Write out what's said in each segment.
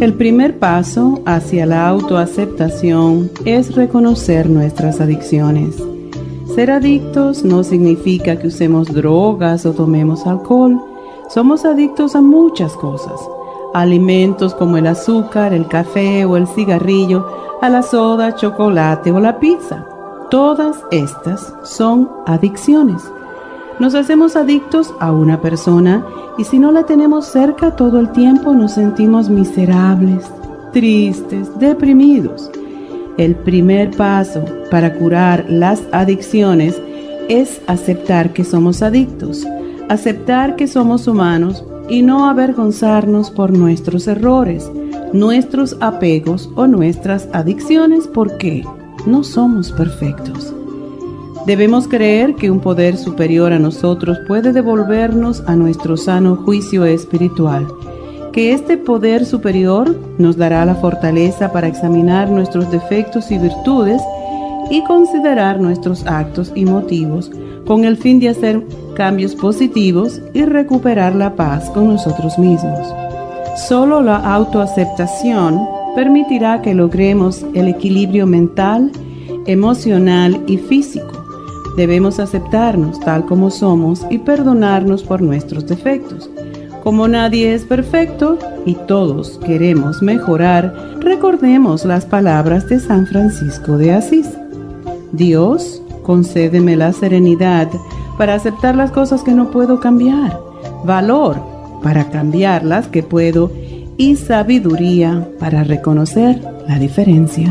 El primer paso hacia la autoaceptación es reconocer nuestras adicciones. Ser adictos no significa que usemos drogas o tomemos alcohol. Somos adictos a muchas cosas. Alimentos como el azúcar, el café o el cigarrillo, a la soda, chocolate o la pizza. Todas estas son adicciones. Nos hacemos adictos a una persona y si no la tenemos cerca todo el tiempo nos sentimos miserables, tristes, deprimidos. El primer paso para curar las adicciones es aceptar que somos adictos, aceptar que somos humanos y no avergonzarnos por nuestros errores, nuestros apegos o nuestras adicciones porque no somos perfectos. Debemos creer que un poder superior a nosotros puede devolvernos a nuestro sano juicio espiritual, que este poder superior nos dará la fortaleza para examinar nuestros defectos y virtudes y considerar nuestros actos y motivos con el fin de hacer cambios positivos y recuperar la paz con nosotros mismos. Solo la autoaceptación permitirá que logremos el equilibrio mental, emocional y físico Debemos aceptarnos tal como somos y perdonarnos por nuestros defectos. Como nadie es perfecto y todos queremos mejorar, recordemos las palabras de San Francisco de Asís. Dios, concédeme la serenidad para aceptar las cosas que no puedo cambiar, valor para cambiar las que puedo y sabiduría para reconocer la diferencia.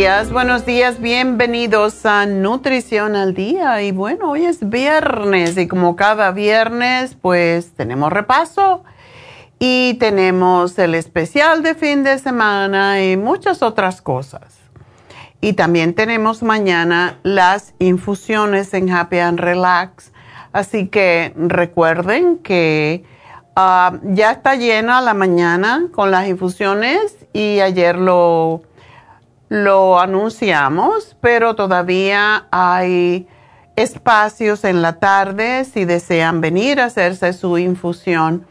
818-841-1422. buenos días, bienvenidos a Nutrición al Día. Y bueno, hoy es viernes y como cada viernes, pues tenemos repaso y tenemos el especial de fin de semana y muchas otras cosas. Y también tenemos mañana las infusiones en Happy and Relax. Así que recuerden que ah, ya está llena la mañana con las infusiones y ayer lo lo anunciamos, pero todavía hay espacios en la tarde si desean venir a hacerse su infusión.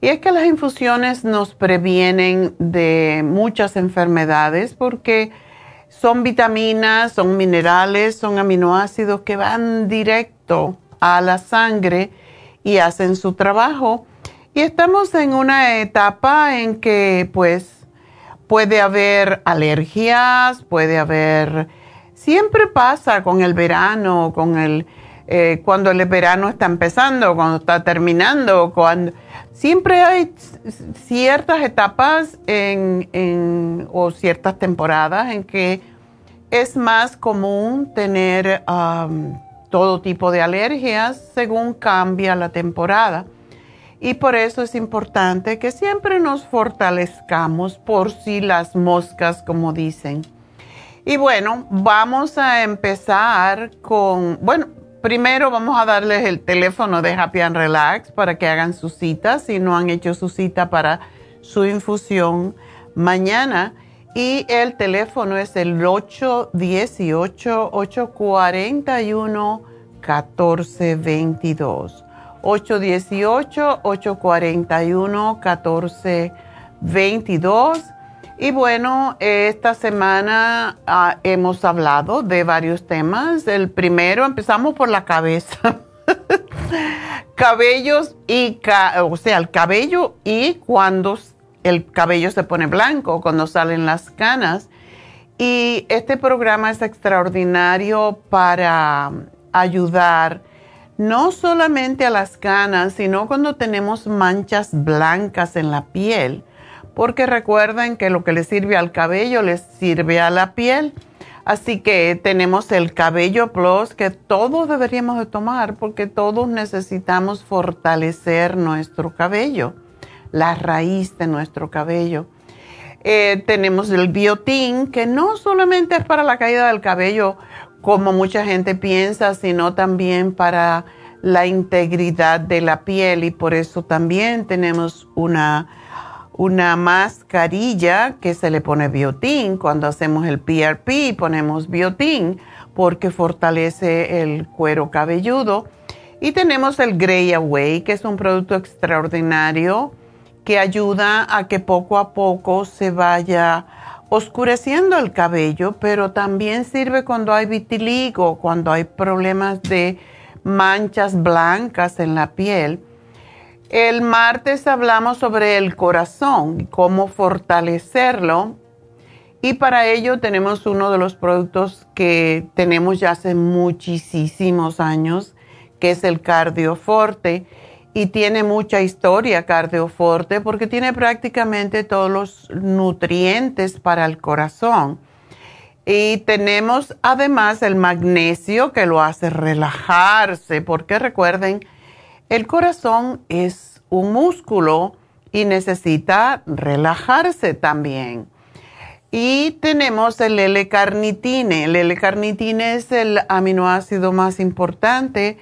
Y es que las infusiones nos previenen de muchas enfermedades porque son vitaminas, son minerales, son aminoácidos que van directo a la sangre y hacen su trabajo. Y estamos en una etapa en que pues puede haber alergias, puede haber, siempre pasa con el verano, con el, eh, cuando el verano está empezando, cuando está terminando, cuando siempre hay ciertas etapas en, o ciertas temporadas en que es más común tener todo tipo de alergias según cambia la temporada. Y por eso es importante que siempre nos fortalezcamos por si las moscas, como dicen. Y bueno, vamos a empezar con, bueno, Primero vamos a darles el teléfono de Happy and Relax para que hagan su cita si no han hecho su cita para su infusión mañana. Y el teléfono es el 818-841-1422. 818-841-1422 y bueno, esta semana ah, hemos hablado de varios temas. El primero, empezamos por la cabeza. Cabellos y, o sea, el cabello y cuando el cabello se pone blanco, cuando salen las canas. Y este programa es extraordinario para ayudar no solamente a las canas, sino cuando tenemos manchas blancas en la piel porque recuerden que lo que le sirve al cabello les sirve a la piel. Así que tenemos el cabello plus que todos deberíamos de tomar porque todos necesitamos fortalecer nuestro cabello, la raíz de nuestro cabello. Eh, tenemos el biotín que no solamente es para la caída del cabello como mucha gente piensa, sino también para la integridad de la piel y por eso también tenemos una una mascarilla que se le pone biotín. Cuando hacemos el PRP ponemos biotín porque fortalece el cuero cabelludo. Y tenemos el Grey Away, que es un producto extraordinario que ayuda a que poco a poco se vaya oscureciendo el cabello, pero también sirve cuando hay vitiligo, cuando hay problemas de manchas blancas en la piel el martes hablamos sobre el corazón, cómo fortalecerlo. Y para ello tenemos uno de los productos que tenemos ya hace muchísimos años, que es el Cardioforte. Y tiene mucha historia Cardioforte porque tiene prácticamente todos los nutrientes para el corazón. Y tenemos además el magnesio que lo hace relajarse, porque recuerden, el corazón es un músculo y necesita relajarse también. Y tenemos el L-carnitine. El L-carnitine es el aminoácido más importante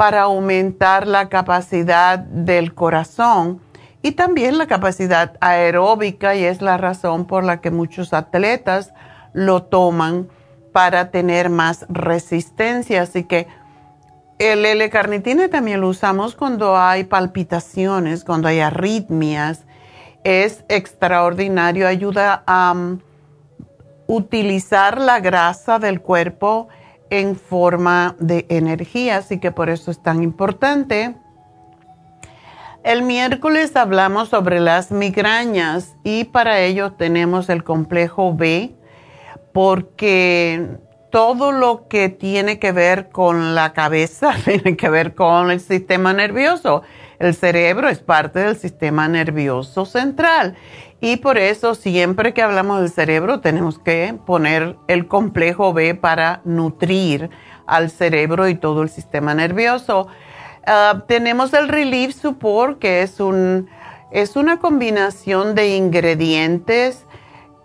para aumentar la capacidad del corazón y también la capacidad aeróbica y es la razón por la que muchos atletas lo toman para tener más resistencia. Así que el L-carnitine también lo usamos cuando hay palpitaciones, cuando hay arritmias. Es extraordinario, ayuda a um, utilizar la grasa del cuerpo en forma de energía, así que por eso es tan importante. El miércoles hablamos sobre las migrañas y para ello tenemos el complejo B porque todo lo que tiene que ver con la cabeza tiene que ver con el sistema nervioso. El cerebro es parte del sistema nervioso central y por eso siempre que hablamos del cerebro tenemos que poner el complejo B para nutrir al cerebro y todo el sistema nervioso. Ah, tenemos el Relief Support que es, un, es una combinación de ingredientes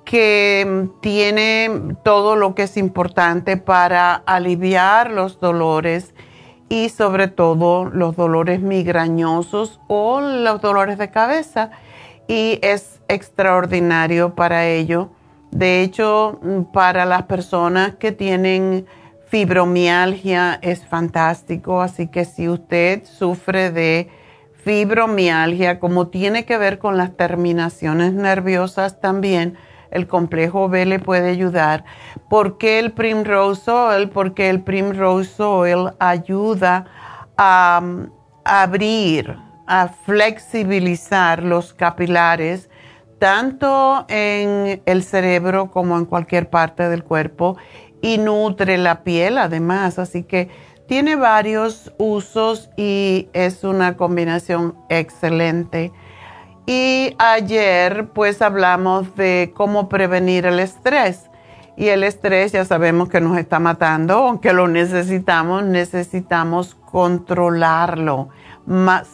que tiene todo lo que es importante para aliviar los dolores y sobre todo los dolores migrañosos o los dolores de cabeza y es extraordinario para ello. De hecho, para las personas que tienen fibromialgia es fantástico, así que si usted sufre de fibromialgia, como tiene que ver con las terminaciones nerviosas también, el complejo B le puede ayudar. ¿Por qué el Primrose Oil? Porque el Primrose Oil ayuda a, a abrir, a flexibilizar los capilares, tanto en el cerebro como en cualquier parte del cuerpo, y nutre la piel además. Así que tiene varios usos y es una combinación excelente. Y ayer pues hablamos de cómo prevenir el estrés. Y el estrés ya sabemos que nos está matando, aunque lo necesitamos, necesitamos controlarlo,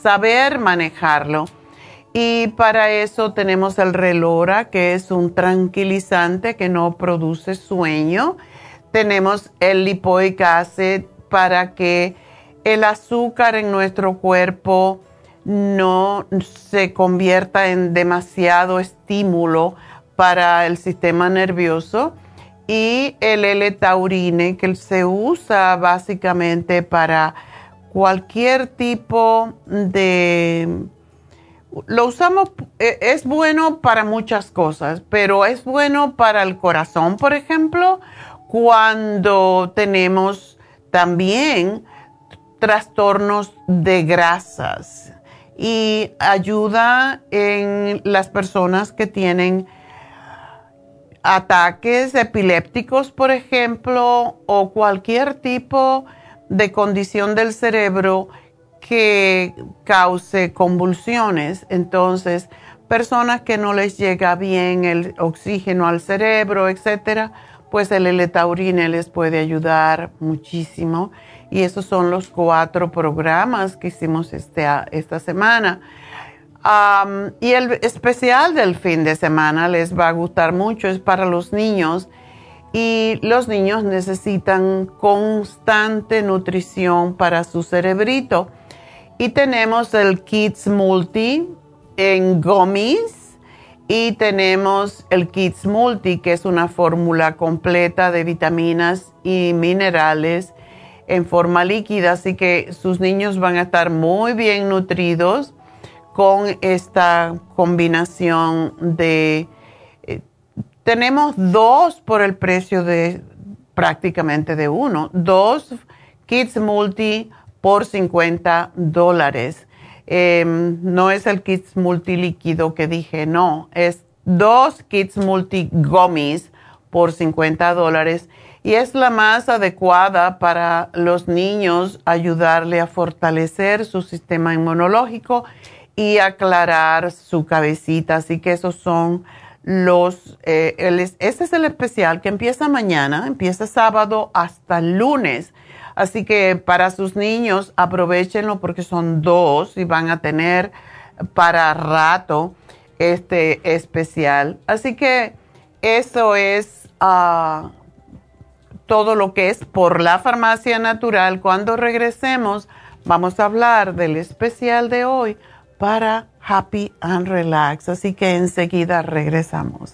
saber manejarlo. Y para eso tenemos el Relora, que es un tranquilizante que no produce sueño. Tenemos el lipoic acid para que el azúcar en nuestro cuerpo no se convierta en demasiado estímulo para el sistema nervioso y el L-taurine que se usa básicamente para cualquier tipo de lo usamos e, es bueno para muchas cosas, pero es bueno para el corazón, por ejemplo, cuando tenemos también trastornos de grasas y ayuda en las personas que tienen ataques epilépticos, por ejemplo, o cualquier tipo de condición del cerebro que cause convulsiones. Entonces, personas que no les llega bien el oxígeno al cerebro, etcétera, pues el L-taurine les puede ayudar muchísimo. Y esos son los cuatro programas que hicimos este, esta semana. y el especial del fin de semana les va a gustar mucho, es para los niños. Y los niños necesitan constante nutrición para su cerebrito. Y tenemos el Kids Multi en gummies y tenemos el Kids Multi, que es una fórmula completa de vitaminas y minerales en forma líquida, así que sus niños van a estar muy bien nutridos con esta combinación de... Eh, tenemos dos por el precio de prácticamente de uno, dos Kids Multi por 50 dólares. Em, no es el Kids Multilíquido que dije, no, es dos Kids Multi Gummies por 50 dólares y es la más adecuada para los niños, ayudarle a fortalecer su sistema inmunológico y aclarar su cabecita. Así que esos son los, eh, es el especial que empieza mañana, empieza sábado hasta lunes. Así que para sus niños aprovechenlo porque son dos y van a tener para rato este especial. Así que eso es ah, todo lo que es por la farmacia natural. Cuando regresemos vamos a hablar del especial de hoy para Happy and Relax. Así que enseguida regresamos.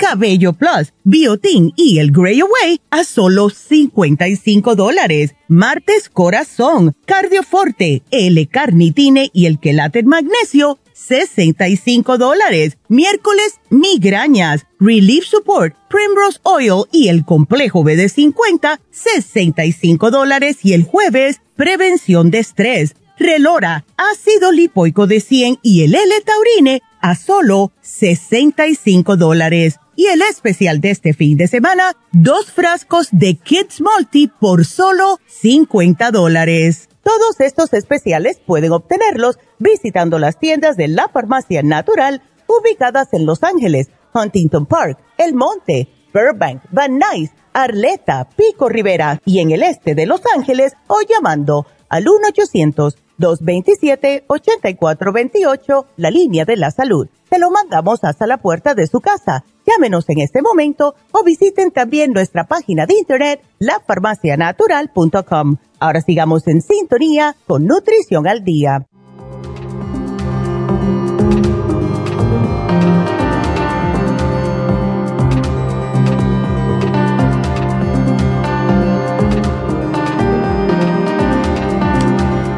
cabello plus, biotin y el Grey Away a solo 55 dólares. Martes corazón, cardioforte, L-carnitine y el quelate magnesio 65 dólares. Miércoles, migrañas, Relief Support, Primrose Oil y el complejo BD50, 65 dólares. Y el jueves, prevención de estrés, Relora, ácido lipoico de 100 y el L-Taurine a solo 65 dólares. Y el especial de este fin de semana, dos frascos de Kids Multi por solo 50 dólares. Todos estos especiales pueden obtenerlos visitando las tiendas de la farmacia natural ubicadas en Los Ángeles, Huntington Park, El Monte, Burbank, Van Nuys, Arleta, Pico Rivera y en el este de Los Ángeles o llamando al 1-800-227-8428, la línea de la salud. Te lo mandamos hasta la puerta de su casa. Llámenos en este momento o visiten también nuestra página de internet, lafarmacianatural.com. Ahora sigamos en sintonía con Nutrición al Día.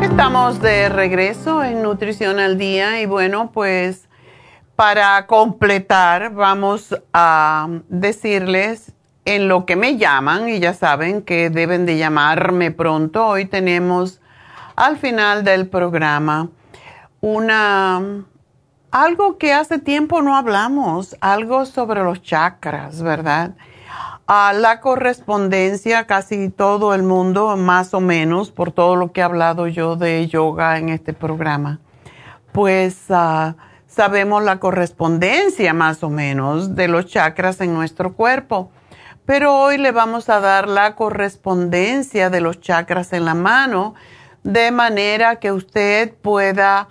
Estamos de regreso en Nutrición al Día y bueno, pues para completar vamos a decirles en lo que me llaman y ya saben que deben de llamarme pronto. Hoy tenemos al final del programa una algo que hace tiempo no hablamos, algo sobre los chakras, ¿verdad? A la correspondencia, casi todo el mundo, más o menos, por todo lo que he hablado yo de yoga en este programa, pues ah, sabemos la correspondencia más o menos de los chakras en nuestro cuerpo pero hoy le vamos a dar la correspondencia de los chakras en la mano de manera que usted pueda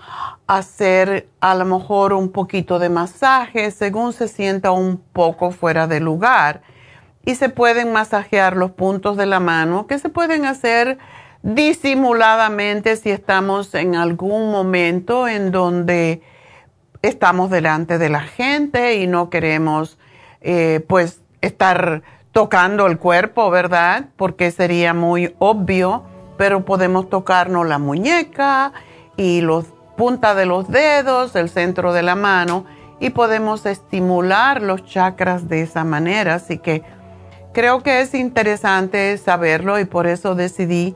hacer a lo mejor un poquito de masaje según se sienta un poco fuera de lugar. Y se pueden masajear los puntos de la mano que se pueden hacer disimuladamente si estamos en algún momento en donde estamos delante de la gente y no queremos eh, pues estar tocando el cuerpo, ¿verdad? Porque sería muy obvio, pero podemos tocarnos la muñeca y los punta de los dedos, el centro de la mano y podemos estimular los chakras de esa manera. Así que creo que es interesante saberlo y por eso decidí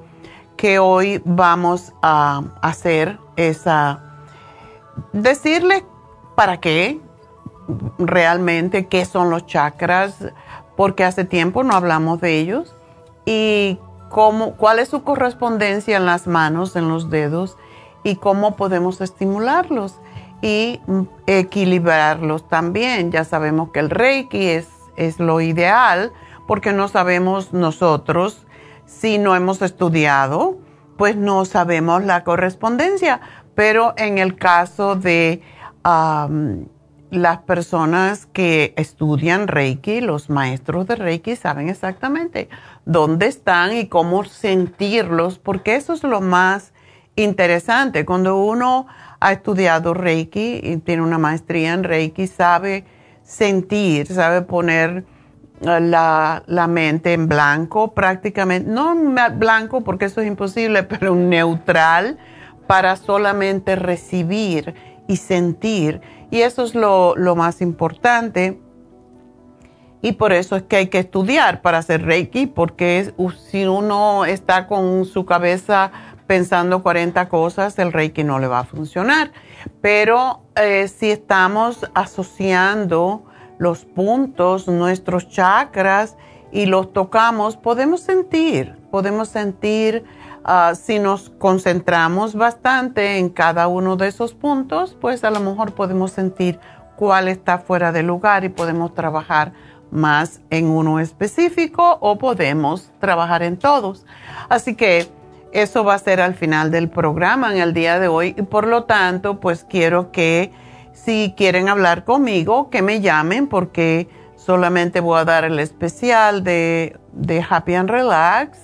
que hoy vamos a hacer esa, decirle para qué realmente, qué son los chakras, porque hace tiempo no hablamos de ellos. Y cómo, cuál es su correspondencia en las manos, en los dedos y cómo podemos estimularlos y equilibrarlos también. Ya sabemos que el Reiki es, es lo ideal porque no sabemos nosotros si no hemos estudiado, pues no sabemos la correspondencia, pero en el caso de las personas que estudian Reiki, los maestros de Reiki, saben exactamente dónde están y cómo sentirlos, porque eso es lo más interesante. Cuando uno ha estudiado Reiki y tiene una maestría en Reiki, sabe sentir, sabe poner eh, la, la mente en blanco prácticamente, no blanco porque eso es imposible, pero neutral para solamente recibir y sentir y eso es lo, más importante. Y por eso es que hay que estudiar para hacer Reiki, porque si uno está con su cabeza pensando 40 cosas, el Reiki no le va a funcionar. Pero eh, si estamos asociando los puntos, nuestros chakras, y los tocamos, podemos sentir, podemos sentir Ah, si nos concentramos bastante en cada uno de esos puntos, pues a lo mejor podemos sentir cuál está fuera de lugar y podemos trabajar más en uno específico o podemos trabajar en todos. Así que eso va a ser al final del programa en el día de hoy y por lo tanto pues quiero que si quieren hablar conmigo que me llamen porque Solamente voy a dar el especial de, de Happy and Relax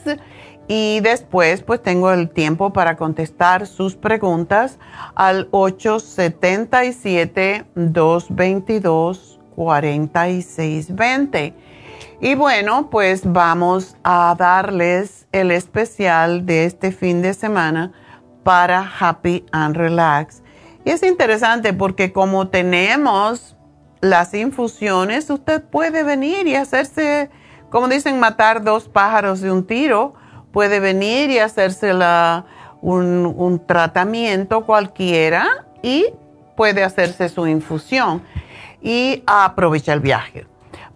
y después pues tengo el tiempo para contestar sus preguntas al 877-222-4620. Y bueno, pues vamos a darles el especial de este fin de semana para Happy and Relax. Y es interesante porque como tenemos las infusiones, usted puede venir y hacerse, como dicen, matar dos pájaros de un tiro. Puede venir y hacerse un, un tratamiento cualquiera y puede hacerse su infusión y aprovecha el viaje.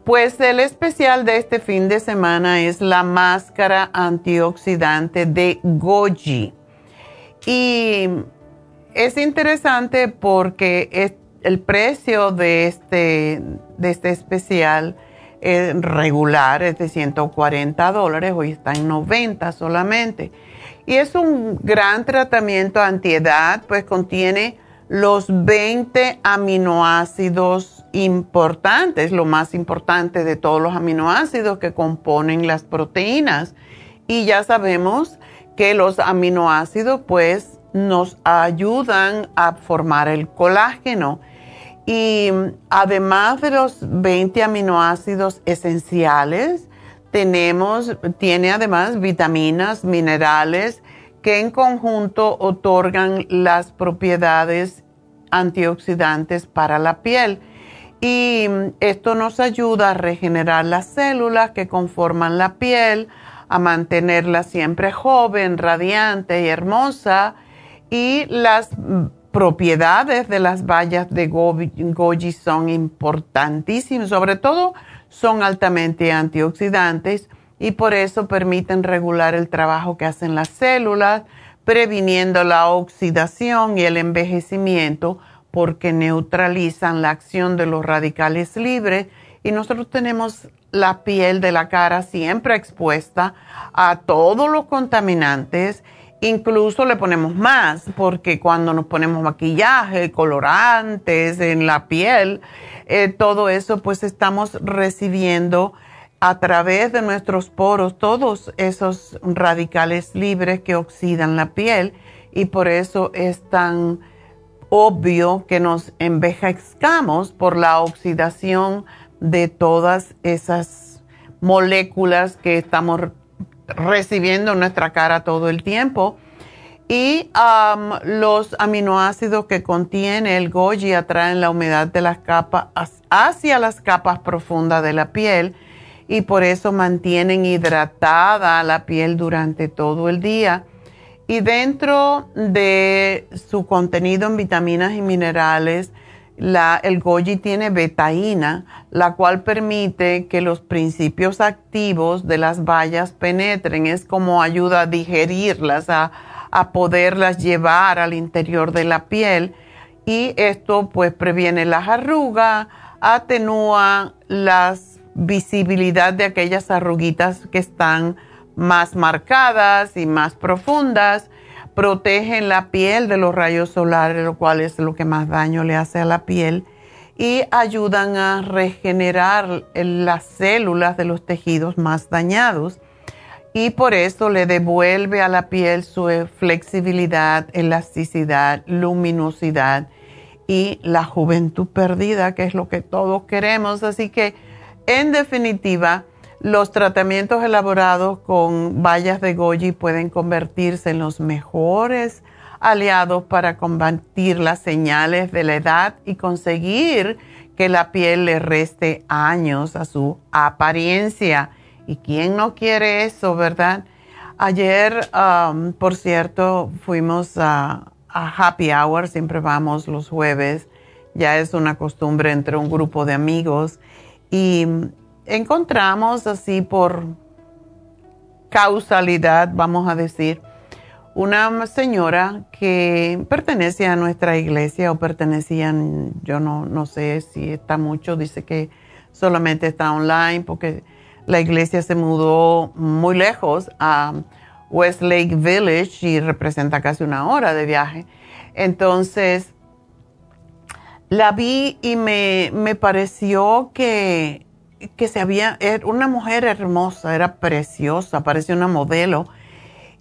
Pues el especial de este fin de semana es la máscara antioxidante de Goji. Y es interesante porque el precio de este, de este especial es regular es de 140 dólares, hoy está en 90 solamente. Y es un gran tratamiento antiedad, pues contiene los 20 aminoácidos importantes, lo más importante de todos los aminoácidos que componen las proteínas. Y ya sabemos que los aminoácidos pues nos ayudan a formar el colágeno. Y además de los 20 aminoácidos esenciales, tenemos, tiene además vitaminas, minerales que en conjunto otorgan las propiedades antioxidantes para la piel. Y esto nos ayuda a regenerar las células que conforman la piel, a mantenerla siempre joven, radiante y hermosa. Y las propiedades de las bayas de goji son importantísimas, sobre todo son altamente antioxidantes y por eso permiten regular el trabajo que hacen las células, previniendo la oxidación y el envejecimiento porque neutralizan la acción de los radicales libres. Y nosotros tenemos la piel de la cara siempre expuesta a todos los contaminantes, incluso le ponemos más porque cuando nos ponemos maquillaje, colorantes en la piel, eh, todo eso pues estamos recibiendo a través de nuestros poros todos esos radicales libres que oxidan la piel y por eso es tan obvio que nos envejezcamos por la oxidación de todas esas moléculas que estamos recibiendo en nuestra cara todo el tiempo. Y los aminoácidos que contiene el goji atraen la humedad de las capas hacia las capas profundas de la piel y por eso mantienen hidratada la piel durante todo el día. Y dentro de su contenido en vitaminas y minerales, la, el goji tiene betaína, la cual permite que los principios activos de las bayas penetren. Es como ayuda a digerirlas, a, a poderlas llevar al interior de la piel. Y esto pues previene las arrugas, atenúa las visibilidad de aquellas arruguitas que están más marcadas y más profundas, protegen la piel de los rayos solares, lo cual es lo que más daño le hace a la piel, y ayudan a regenerar las células de los tejidos más dañados. Y por eso le devuelve a la piel su flexibilidad, elasticidad, luminosidad y la juventud perdida, que es lo que todos queremos. Así que en definitiva, los tratamientos elaborados con bayas de goji pueden convertirse en los mejores aliados para combatir las señales de la edad y conseguir que la piel le reste años a su apariencia. ¿Y quién no quiere eso, verdad? Ayer, um, por cierto, fuimos a, a Happy Hour, siempre vamos los jueves, ya es una costumbre entre un grupo de amigos y encontramos así por causalidad, vamos a decir, una señora que pertenece a nuestra iglesia o pertenecían, yo no, no sé si está mucho, dice que solamente está online porque la iglesia se mudó muy lejos a Westlake Village y representa casi una hora de viaje. Entonces, la vi y me, pareció que que se había, era una mujer hermosa, era preciosa, parecía una modelo.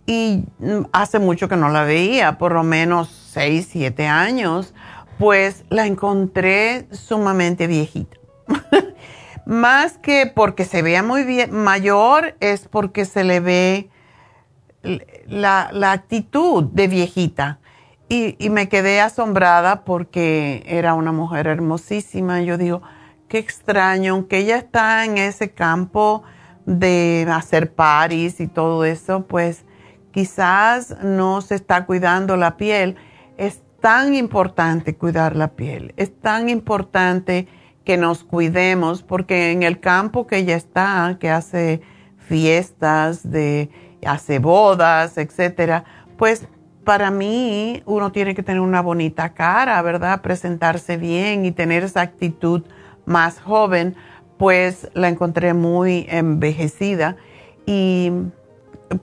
Y hace mucho que no la veía, por lo menos 6, 7 años, pues la encontré sumamente viejita. Más que porque se vea muy bien, mayor, es porque se le ve la, la actitud de viejita. Y, y, me quedé asombrada porque era una mujer hermosísima. Yo digo, qué extraño, aunque ella está en ese campo de hacer paris y todo eso, pues quizás no se está cuidando la piel. Es tan importante cuidar la piel, es tan importante que nos cuidemos porque en el campo que ella está, que hace fiestas, de, hace bodas, etcétera, pues para mí uno tiene que tener una bonita cara, ¿verdad? Presentarse bien y tener esa actitud más joven, pues la encontré muy envejecida y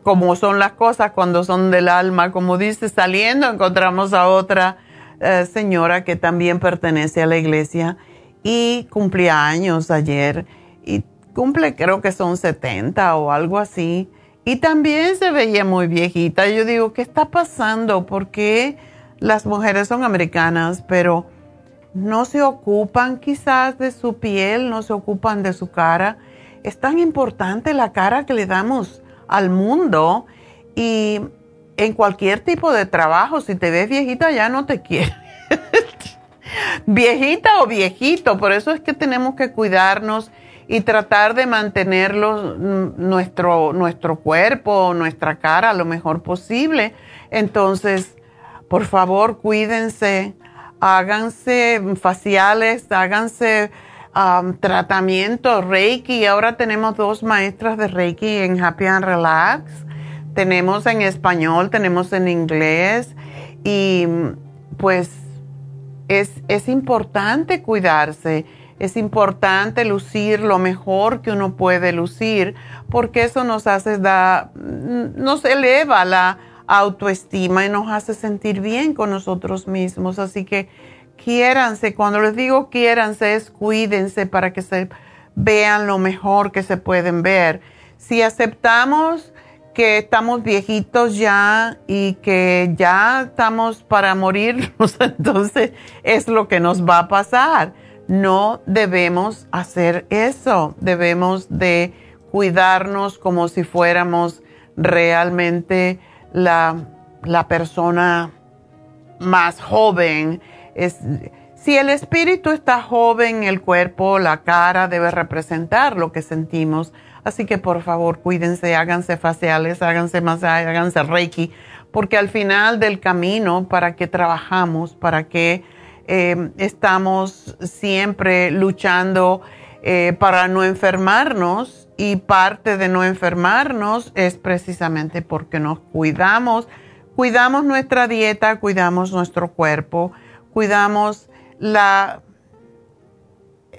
como son las cosas cuando son del alma, como dice, saliendo encontramos a otra eh, señora que también pertenece a la iglesia y cumplía años ayer y cumple creo que son 70 o algo así y también se veía muy viejita. Yo digo, ¿qué está pasando? Porque las mujeres son americanas, pero no se ocupan quizás de su piel, no se ocupan de su cara. Es tan importante la cara que le damos al mundo y en cualquier tipo de trabajo, si te ves viejita ya no te quiere. viejita o viejito, por eso es que tenemos que cuidarnos y tratar de mantenerlo mm, nuestro, nuestro cuerpo, nuestra cara lo mejor posible. Entonces, por favor, cuídense háganse faciales, háganse um, tratamientos Reiki. Ahora tenemos dos maestras de Reiki en Happy and Relax. Tenemos en español, tenemos en inglés y pues es, es importante cuidarse, es importante lucir lo mejor que uno puede lucir porque eso nos hace da, nos eleva la autoestima y nos hace sentir bien con nosotros mismos. Así que quiéranse, cuando les digo quiéranse es cuídense para que se vean lo mejor que se pueden ver. Si aceptamos que estamos viejitos ya y que ya estamos para morirnos, entonces es lo que nos va a pasar. No debemos hacer eso, debemos de cuidarnos como si fuéramos realmente la, persona más joven. Es, si el espíritu está joven, el cuerpo, la cara debe representar lo que sentimos. Así que por favor, cuídense, háganse faciales, háganse masajes, háganse reiki, porque al final del camino, ¿para qué trabajamos? ¿Para qué eh, estamos siempre luchando eh, para no enfermarnos? Y parte de no enfermarnos es precisamente porque nos cuidamos, cuidamos nuestra dieta, cuidamos nuestro cuerpo, cuidamos la...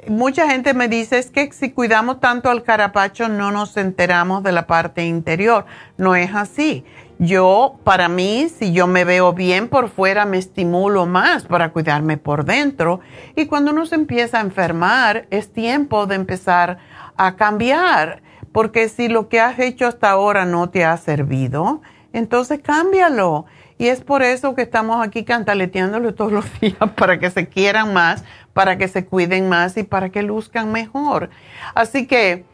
Mucha gente me dice es que si cuidamos tanto al carapacho no nos enteramos de la parte interior. No es así. Yo, para mí, si yo me veo bien por fuera, me estimulo más para cuidarme por dentro. Y cuando uno se empieza a enfermar, es tiempo de empezar a cambiar, porque si lo que has hecho hasta ahora no te ha servido, entonces cámbialo. Y es por eso que estamos aquí cantaleteándolo todos los días para que se quieran más, para que se cuiden más y para que luzcan mejor. Así que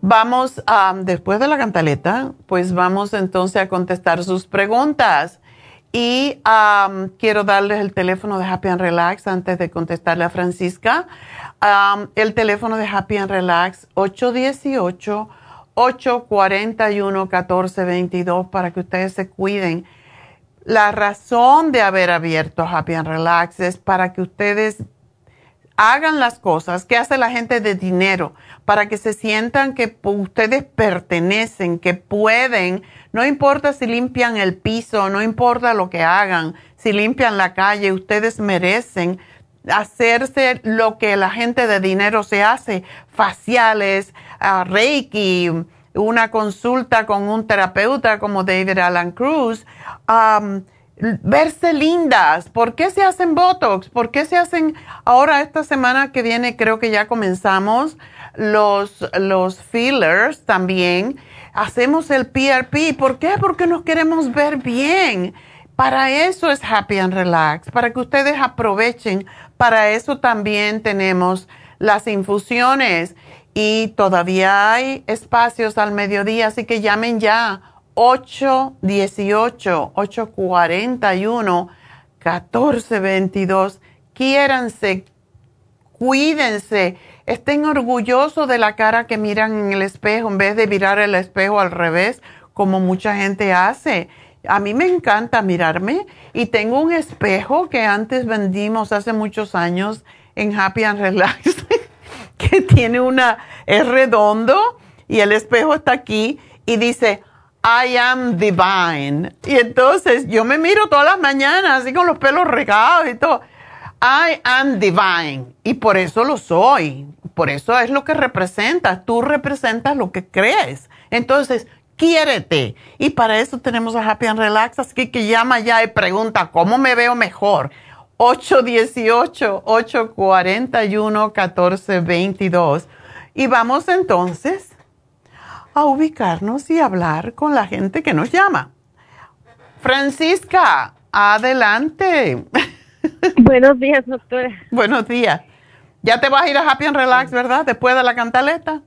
vamos a, después de la cantaleta, pues vamos entonces a contestar sus preguntas. Y quiero darles el teléfono de Happy and Relax antes de contestarle a Francisca. el teléfono de Happy and Relax 818-841-1422 para que ustedes se cuiden. La razón de haber abierto Happy and Relax es para que ustedes hagan las cosas que hace la gente de dinero, para que se sientan que ustedes pertenecen, que pueden no importa si limpian el piso, no importa lo que hagan, si limpian la calle, ustedes merecen hacerse lo que la gente de dinero se hace, faciales, uh, reiki, una consulta con un terapeuta como David Alan Cruz. Verse lindas. ¿Por qué se hacen Botox? ¿Por qué se hacen, ahora esta semana que viene creo que ya comenzamos los, los fillers también? Hacemos el PRP. ¿Por qué? Porque nos queremos ver bien. Para eso es Happy and Relax, para que ustedes aprovechen. Para eso también tenemos las infusiones y todavía hay espacios al mediodía, así que llamen ya 818-841-1422. Quiéranse, cuídense, estén orgullosos de la cara que miran en el espejo en vez de mirar el espejo al revés, como mucha gente hace. A mí me encanta mirarme y tengo un espejo que antes vendimos hace muchos años en Happy and Relax, que tiene una, es redondo y el espejo está aquí y dice, I am divine. Y entonces yo me miro todas las mañanas así con los pelos regados y todo. I am divine. Y por eso lo soy. Por eso es lo que representas. Tú representas lo que crees. Entonces, quiérete. Y para eso tenemos a Happy and Relax. Así que llama ya y pregunta, ¿cómo me veo mejor? 818-841-1422. Y vamos entonces a ubicarnos y hablar con la gente que nos llama. Francisca, adelante. Buenos días, doctora. Buenos días. Ya te vas a ir a Happy and Relax, ¿verdad? Después de la cantaleta.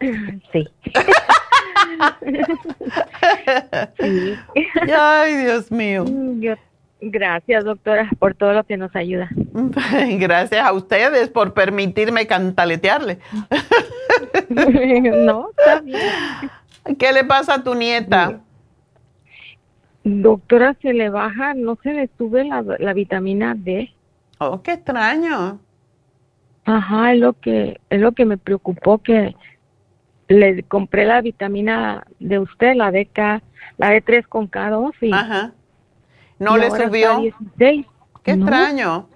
Sí. sí. Ay, Dios mío. Gracias, doctora, por todo lo que nos ayuda. Gracias a ustedes por permitirme cantaletearle. no, está bien. ¿Qué le pasa a tu nieta? Doctora, se le baja, no se le sube la, la vitamina D. Oh, qué extraño. Ajá, es lo que es lo que me preocupó que le compré la vitamina de usted, la DK, la D3 con K2 y Ajá no le subió. Qué extraño.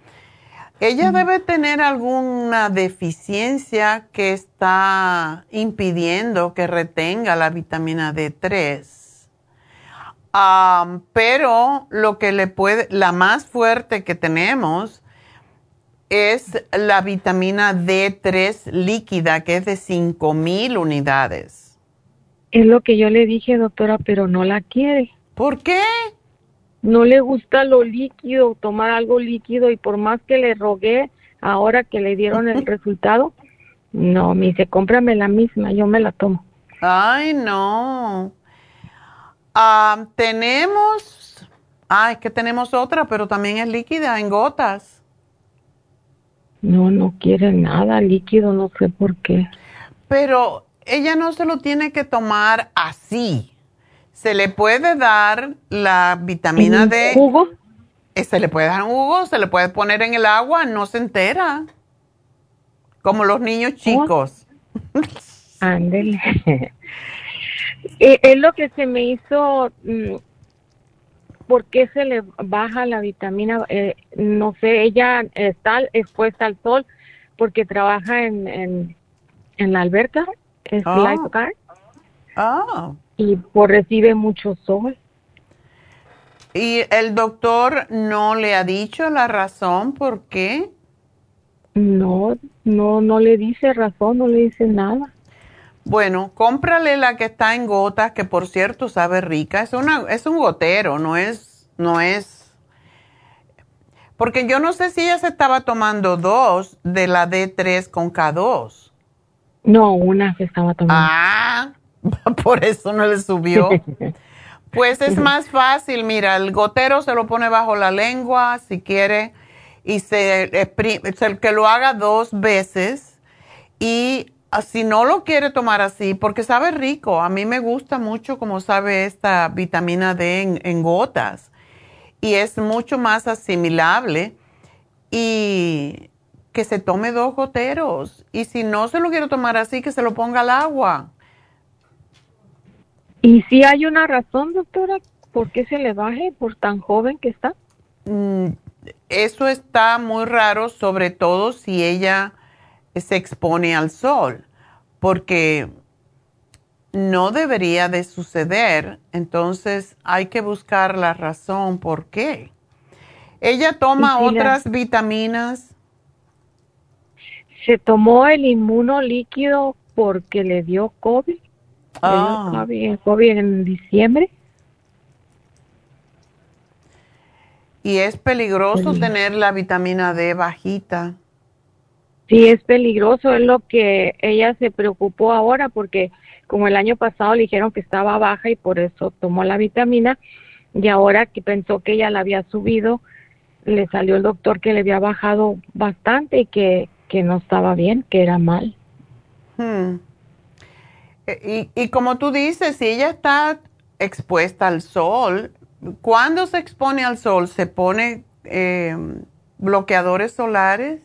Ella debe tener alguna deficiencia que está impidiendo que retenga la vitamina D3. pero lo que le puede, la más fuerte que tenemos es la vitamina D3 líquida, que es de 5000 unidades. Es lo que yo le dije, doctora, pero no la quiere. ¿Por qué? No le gusta lo líquido, tomar algo líquido y por más que le rogué, ahora que le dieron el resultado, no, me dice, cómprame la misma, yo me la tomo. Ay, no. Ah, tenemos, ah, es que tenemos otra, pero también es líquida, en gotas. No, no quiere nada líquido, no sé por qué. Pero ella no se lo tiene que tomar así se le puede dar la vitamina D. ¿Jugo? Eh, se le puede dar un jugo, se le puede poner en el agua, no se entera. Como los niños chicos. Ándele. Eh, es lo que se me hizo. Mm, ¿Por qué se le baja la vitamina? Eh, no sé, ella está expuesta al sol porque trabaja en, en, la alberca, es oh. lifeguard. Ah y recibe mucho sol. ¿Y el doctor no le ha dicho la razón por qué? No, no, no le dice razón, no le dice nada. Bueno, cómprale la que está en gotas, que por cierto sabe rica. Es una, es un gotero, no es, no es. Porque yo no sé si ella se estaba tomando dos de la D3 con K2. No, una se estaba tomando. Ah, Por eso no le subió. Pues es más fácil, mira, el gotero se lo pone bajo la lengua si quiere y se, que lo haga dos veces y ah, si no lo quiere tomar así, porque sabe rico, a mí me gusta mucho como sabe esta vitamina D en, en gotas y es mucho más asimilable y que se tome dos goteros y si no se lo quiere tomar así, que se lo ponga al agua ¿Y si hay una razón, doctora, por qué se le baje por tan joven que está? Mm, eso está muy raro, sobre todo si ella se expone al sol, porque no debería de suceder. Entonces hay que buscar la razón por qué. ¿Ella toma otras vitaminas? Se tomó el inmuno líquido porque le dio COVID. Ah. Le dio COVID en diciembre. Y es peligroso tener la vitamina D bajita. Sí, es peligroso, es lo que ella se preocupó ahora porque como el año pasado le dijeron que estaba baja y por eso tomó la vitamina y ahora que pensó que ella la había subido, le salió el doctor que le había bajado bastante y que, que no estaba bien, que era mal. Hmm. Y, y como tú dices, si ella está expuesta al sol, ¿cuándo se expone al sol? ¿Se pone eh, bloqueadores solares?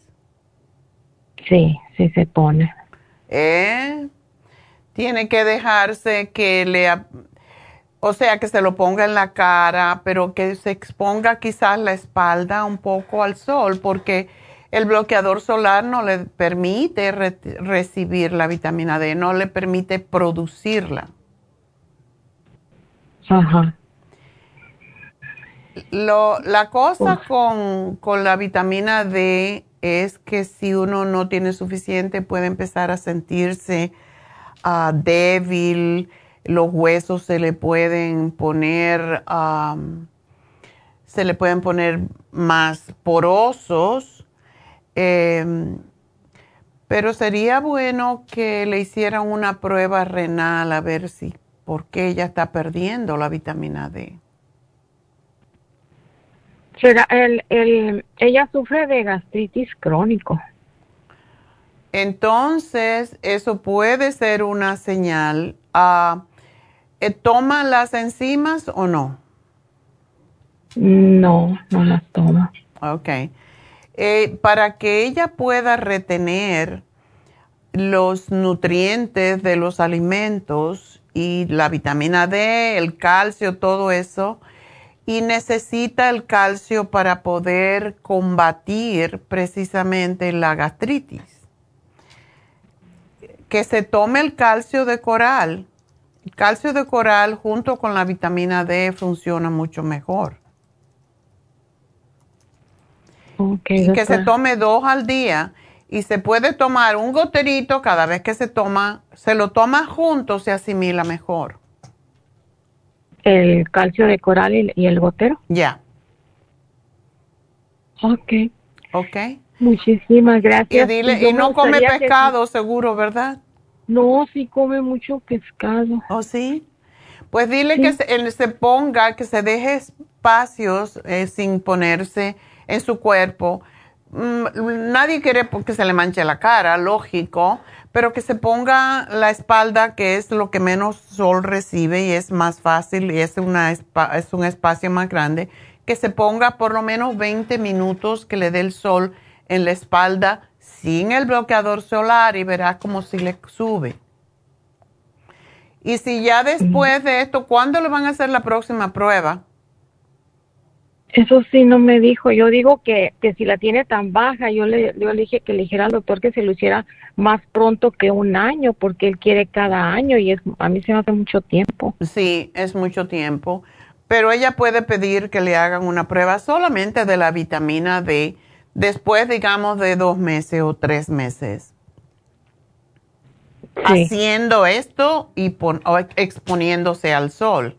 Sí, sí se pone. ¿Eh? Tiene que dejarse que le, o sea, que se lo ponga en la cara, pero que se exponga quizás la espalda un poco al sol, porque el bloqueador solar no le permite recibir la vitamina D, no le permite producirla. Ajá. Lo, la cosa con, con la vitamina D es que si uno no tiene suficiente puede empezar a sentirse ah, débil, los huesos se le pueden poner, se le pueden poner más porosos, em, pero sería bueno que le hicieran una prueba renal a ver si, por qué ella está perdiendo la vitamina D el, ella sufre de gastritis crónico. Entonces, eso puede ser una señal. Uh, ¿Toma las enzimas o no? No, no las toma. Ok. Eh, para que ella pueda retener los nutrientes de los alimentos y la vitamina D, el calcio, todo eso, y necesita el calcio para poder combatir precisamente la gastritis. Que se tome el calcio de coral. El calcio de coral junto con la vitamina D funciona mucho mejor. Y que se tome dos al día y se puede tomar un goterito cada vez que se toma, se lo toma junto, se asimila mejor el calcio de coral y, el gotero. Ya. Ok. Ok. Muchísimas gracias. Y, dile, y, no come pescado, seguro, ¿verdad? No, sí come mucho pescado. ¿Oh, sí? Pues dile que se, se, ponga, que se deje espacios eh, sin ponerse en su cuerpo. Mm, nadie quiere que se le manche la cara, lógico, pero que se ponga la espalda, que es lo que menos sol recibe y es más fácil y es, una, es un espacio más grande, que se ponga por lo menos 20 minutos que le dé el sol en la espalda sin el bloqueador solar y verá como si le sube. Y si ya después de esto, ¿cuándo le van a hacer la próxima prueba? Eso sí no me dijo. Yo digo que, que si la tiene tan baja, yo le, yo le dije que le dijera al doctor que se lo hiciera más pronto que un año, porque él quiere cada año y es, a mí se me hace mucho tiempo. Sí, es mucho tiempo. Pero ella puede pedir que le hagan una prueba solamente de la vitamina D después, digamos, de dos meses o tres meses. Haciendo esto y exponiéndose al sol.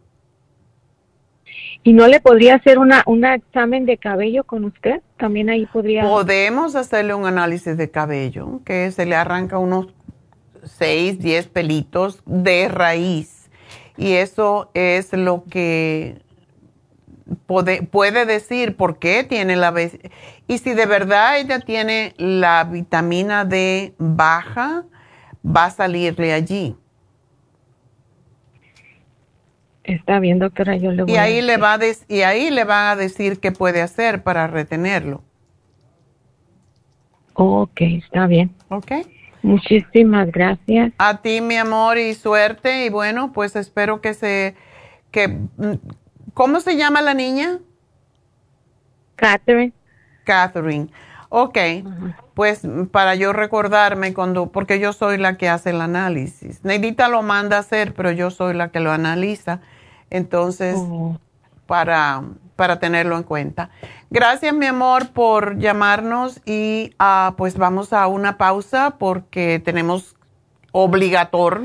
¿Y no le podría hacer una, un examen de cabello con usted? También ahí podría... Podemos hacerle un análisis de cabello, que se le arranca unos 6, 10 pelitos de raíz. Y eso es lo que puede, puede decir por qué tiene la... Y si de verdad ella tiene la vitamina D baja, va a salirle allí. Está bien, doctora, yo le voy y ahí le va a y ahí le van a decir qué puede hacer para retenerlo. Ok, está bien. Ok. Muchísimas gracias. A ti, mi amor, y suerte. Y bueno, pues espero que se... que mm, ¿Cómo se llama la niña? Catherine. Catherine. Ok. pues para yo recordarme cuando, porque yo soy la que hace el análisis. Neidita lo manda a hacer, pero yo soy la que lo analiza. Entonces, para, para tenerlo en cuenta. Gracias, mi amor, por llamarnos y uh, pues vamos a una pausa porque tenemos obligator,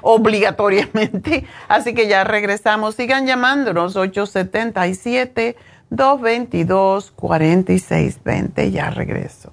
obligatoriamente. Así que ya regresamos. Sigan llamándonos 877 222 4620. Ya regreso.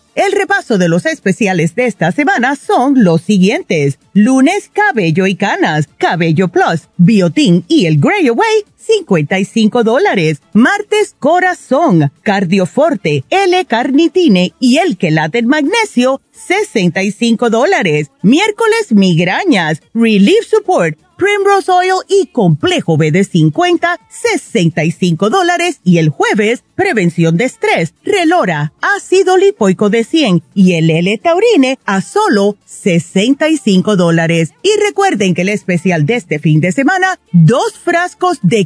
El repaso de los especiales de esta semana son los siguientes. Lunes, cabello y canas, cabello plus, biotin y el Grey Away, 55 dólares. Martes, corazón, cardioforte, L-carnitine y el quelate magnesio, 65 dólares. Miércoles, migrañas, relief support, Primrose Oil y Complejo B de 50, 65 dólares. Y el jueves, prevención de estrés, Relora, ácido lipoico de 100 y el L-Taurine a solo 65 dólares. Y recuerden que el especial de este fin de semana, dos frascos de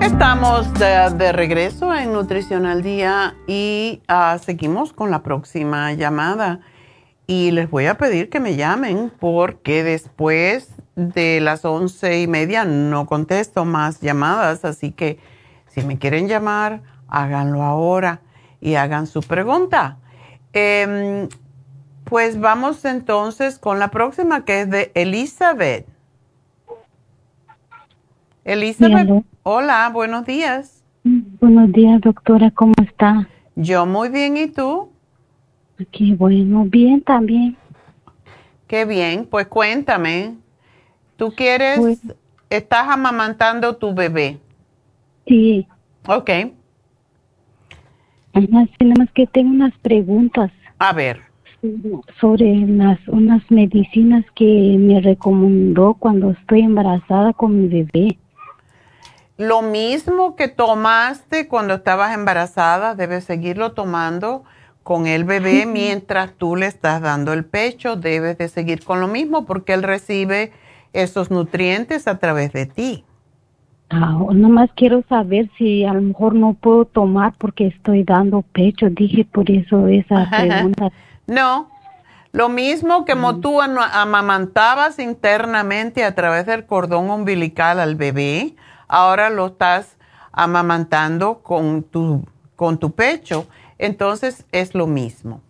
Estamos de, regreso en Nutrición al Día y ah, seguimos con la próxima llamada. Y les voy a pedir que me llamen porque después de las once y media no contesto más llamadas. Así que si me quieren llamar, háganlo ahora y hagan su pregunta. Em, pues vamos entonces con la próxima que es de Elizabeth. Elizabeth. Hola, buenos días. Buenos días, doctora, ¿cómo está? Yo muy bien, ¿y tú? Qué bueno, bien también. Qué bien, pues cuéntame, ¿tú quieres, pues estás amamantando tu bebé? Sí. Ok. Además, más que tengo unas preguntas. A ver. Sobre las, unas medicinas que me recomendó cuando estoy embarazada con mi bebé. Lo mismo que tomaste cuando estabas embarazada, debes seguirlo tomando con el bebé mientras tú le estás dando el pecho. Debes de seguir con lo mismo porque él recibe esos nutrientes a través de ti. Ah, nomás quiero saber si a lo mejor no puedo tomar porque estoy dando pecho. Dije por eso esa pregunta. no, lo mismo que como mm. tú amamantabas internamente a través del cordón umbilical al bebé, ahora lo estás amamantando con tu, con tu pecho, entonces es lo mismo.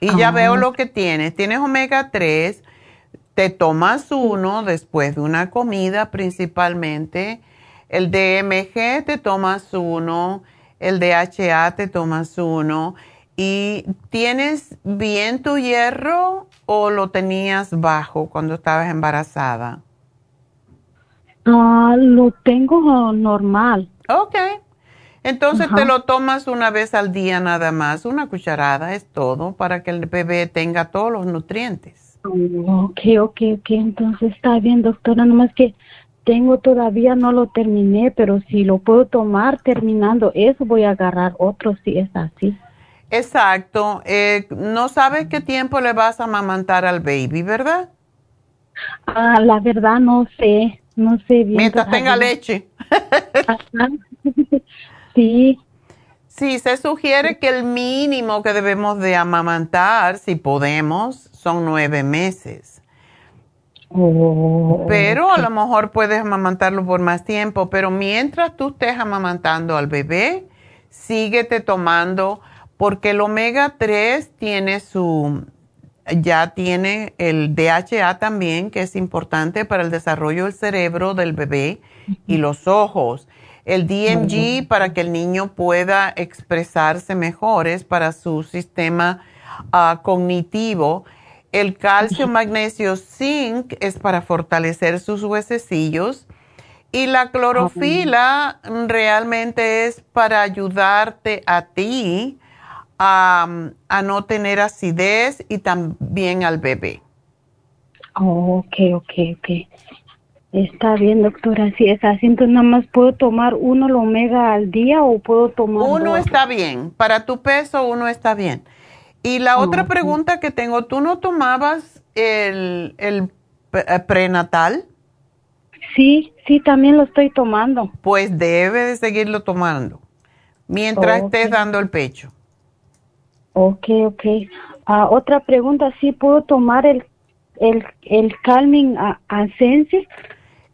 Y ya veo ah. lo que tienes. Tienes omega 3, te tomas uno después de una comida principalmente. El DMG te tomas uno, el DHA te tomas uno. ¿Y tienes bien tu hierro o lo tenías bajo cuando estabas embarazada? Ah, lo tengo normal. Ok. Entonces te lo tomas una vez al día nada más, una cucharada es todo para que el bebé tenga todos los nutrientes. Ok, ok, ok, entonces está bien, doctora, nomás que tengo todavía, no lo terminé, pero si lo puedo tomar terminando eso, voy a agarrar otro si es así. Exacto. Eh, no sabes qué tiempo le vas a amamantar al baby, ¿verdad? Ah, la verdad no sé, no sé bien. Mientras tenga leche. sí. Sí, se sugiere que el mínimo que debemos de amamantar, si podemos, son nueve meses. Oh, pero a lo mejor puedes amamantarlo por más tiempo, pero mientras tú estés amamantando al bebé, síguete tomando porque el omega 3 tiene su, ya tiene el DHA también, que es importante para el desarrollo del cerebro del bebé y los ojos. El DMG para que el niño pueda expresarse mejor, es para su sistema ah, cognitivo. El calcio, magnesio, zinc es para fortalecer sus huesecillos. Y la clorofila realmente es para ayudarte a ti a, no tener acidez y también al bebé. Oh, ok, ok, ok. Está bien, doctora. Si es así, entonces nada más puedo tomar uno el omega al día o puedo tomar. Uno está bien. Para tu peso, uno está bien. Y la otra pregunta que tengo, ¿tú no tomabas el, el eh, prenatal? Sí, sí, también lo estoy tomando. Pues debe de seguirlo tomando mientras estés dando el pecho. Ok, ok. Ah, otra pregunta, ¿sí puedo tomar el, el, el Calming Ascensi?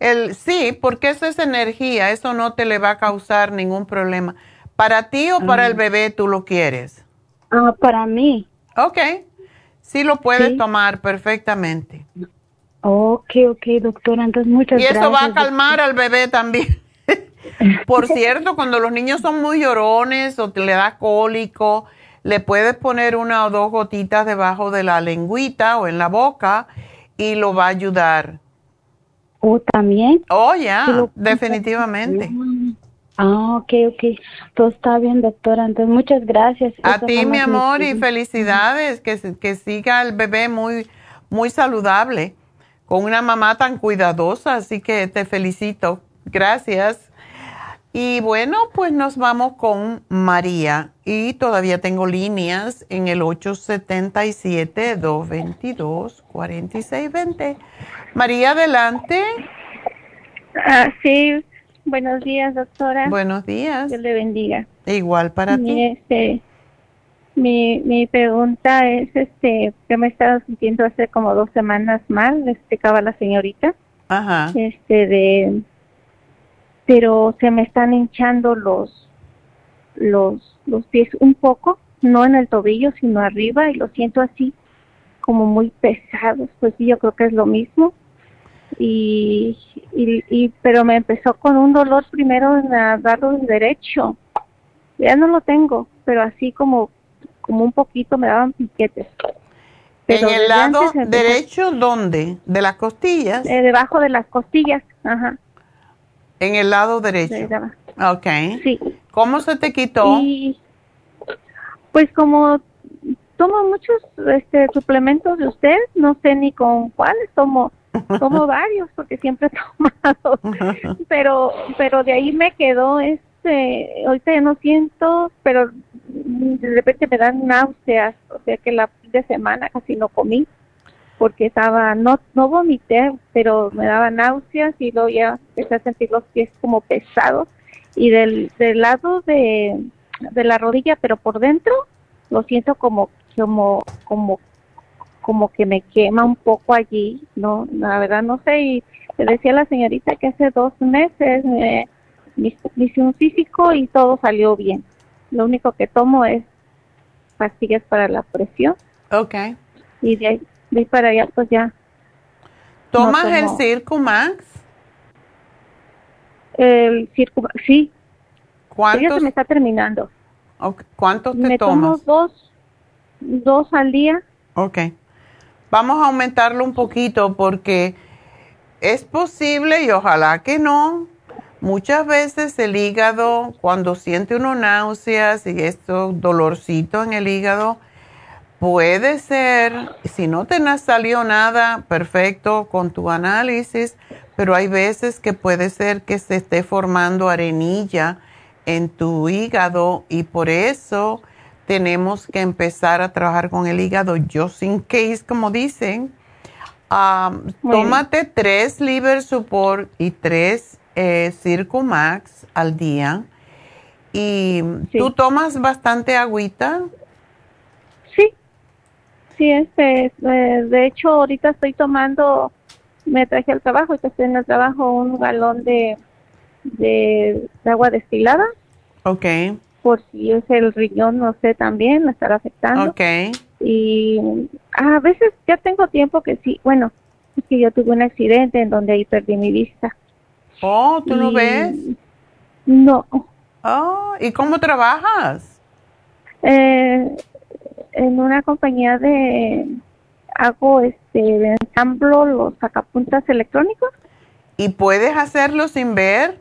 El, sí, porque eso es energía, eso no te le va a causar ningún problema. ¿Para ti o para el ah. bebé tú lo quieres? Ah, para mí. Ok, sí lo puedes tomar perfectamente. Ok, ok, doctora, entonces muchas gracias. Y eso va a calmar al bebé también. Por cierto, cuando los niños son muy llorones o te le da cólico, le puedes poner una o dos gotitas debajo de la lengüita o en la boca y lo va a ayudar. ¿O también? Oh, ya, definitivamente. Ah, ok, ok. Todo está bien, doctora. Entonces, muchas gracias. A ti, mi amor, y felicidades. Que, que siga el bebé muy, muy saludable, con una mamá tan cuidadosa. Así que te felicito. Gracias. Y bueno, pues nos vamos con María y todavía tengo líneas en el 877-222-4620. María, adelante. Ah, sí, buenos días, doctora. Buenos días. Dios le bendiga. Igual para ti. Este, mi, mi pregunta es, este, que me he estado sintiendo hace como dos semanas mal, le explicaba la señorita. Ajá. Este, de pero se me están hinchando los, los, los pies un poco, no en el tobillo, sino arriba, y lo siento así como muy pesados, pues sí, yo creo que es lo mismo. Y, y, pero me empezó con un dolor primero en el lado derecho. Ya no lo tengo, pero así como, como un poquito me daban piquetes. ¿En el lado derecho dónde? ¿De las costillas? Eh, debajo de las costillas, ajá. En el lado derecho. Ok. Sí. ¿Cómo se te quitó? pues como tomo muchos este, suplementos de usted, no sé ni con cuáles tomo, tomo varios porque siempre he tomado, pero, pero de ahí me quedó este, ahorita ya no siento, pero de repente me dan náuseas, o sea que la de semana casi no comí porque estaba, no, no vomité, pero me daba náuseas y luego ya empecé a sentir los pies como pesados. Y del, del lado de, de la rodilla, pero por dentro lo siento como, como, como, como que me quema un poco allí, no, la verdad no sé, y le decía a la señorita que hace dos meses me, me hice un físico y todo salió bien. Lo único que tomo es pastillas para la presión. Okay. Y de ahí, de para allá, pues ya. ¿Tomas el Circumax? El Circumax, sí. ¿Cuántos? Ya se me está terminando. ¿Cuántos te me tomas? Tomo dos, dos al día. Ok. Vamos a aumentarlo un poquito porque es posible y ojalá que no. Muchas veces el hígado, cuando siente uno náuseas y esto dolorcito en el hígado, puede ser, si no te salió nada, perfecto con tu análisis, pero hay veces que puede ser que se esté formando arenilla en tu hígado y por eso tenemos que empezar a trabajar con el hígado just in case, como dicen. tómate tres liver support y tres eh, Circumax al día. ¿Y tú tomas bastante agüita? Sí, sí, este, eh, de hecho ahorita estoy tomando me traje al trabajo y estoy en el trabajo un galón de, de, agua destilada. Ok. Por si es el riñón, no sé, también me estará afectando. Ok. Y a veces ya tengo tiempo que sí, bueno, es que yo tuve un accidente en donde ahí perdí mi vista. Oh, ¿tú lo ves? No. Oh, ¿y cómo trabajas? Eh, en una compañía de hago este ensamblo los sacapuntas electrónicos. ¿Y puedes hacerlo sin ver?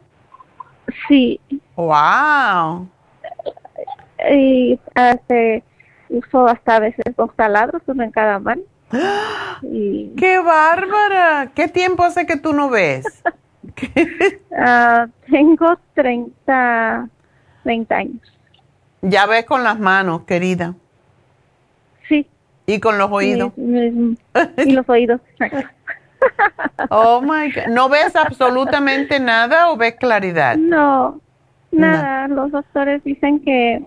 Sí. Wow. Y hace, uso hasta a veces dos taladros, uno en cada mano. Y... ¡Qué bárbara! ¿Qué tiempo hace que tú no ves? Ah, tengo 30, 30 años. Ya ves con las manos, querida. Y con los oídos. y los oídos. oh my God. ¿No ves absolutamente nada o ves claridad? No, nada. Los doctores dicen que,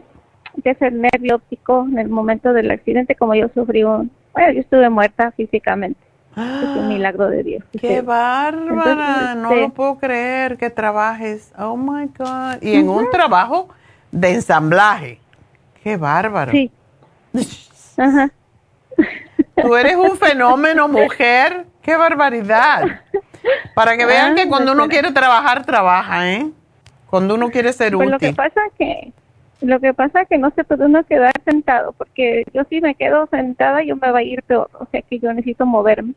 es el nervio óptico en el momento del accidente, como yo sufrí un. Bueno, yo estuve muerta físicamente. es un milagro de Dios. ¡Qué bárbara! no lo puedo creer que trabajes. Oh my God. Y en un trabajo de ensamblaje. ¡Qué bárbaro! Sí. Ajá. Tú eres un fenómeno, mujer. ¡Qué barbaridad! Para que vean que cuando uno quiere trabajar, trabaja, ¿eh? Cuando uno quiere ser pues útil. Lo que pasa que lo que pasa que no se puede uno quedar sentado, porque yo si me quedo sentada yo me va a ir peor, o sea que yo necesito moverme.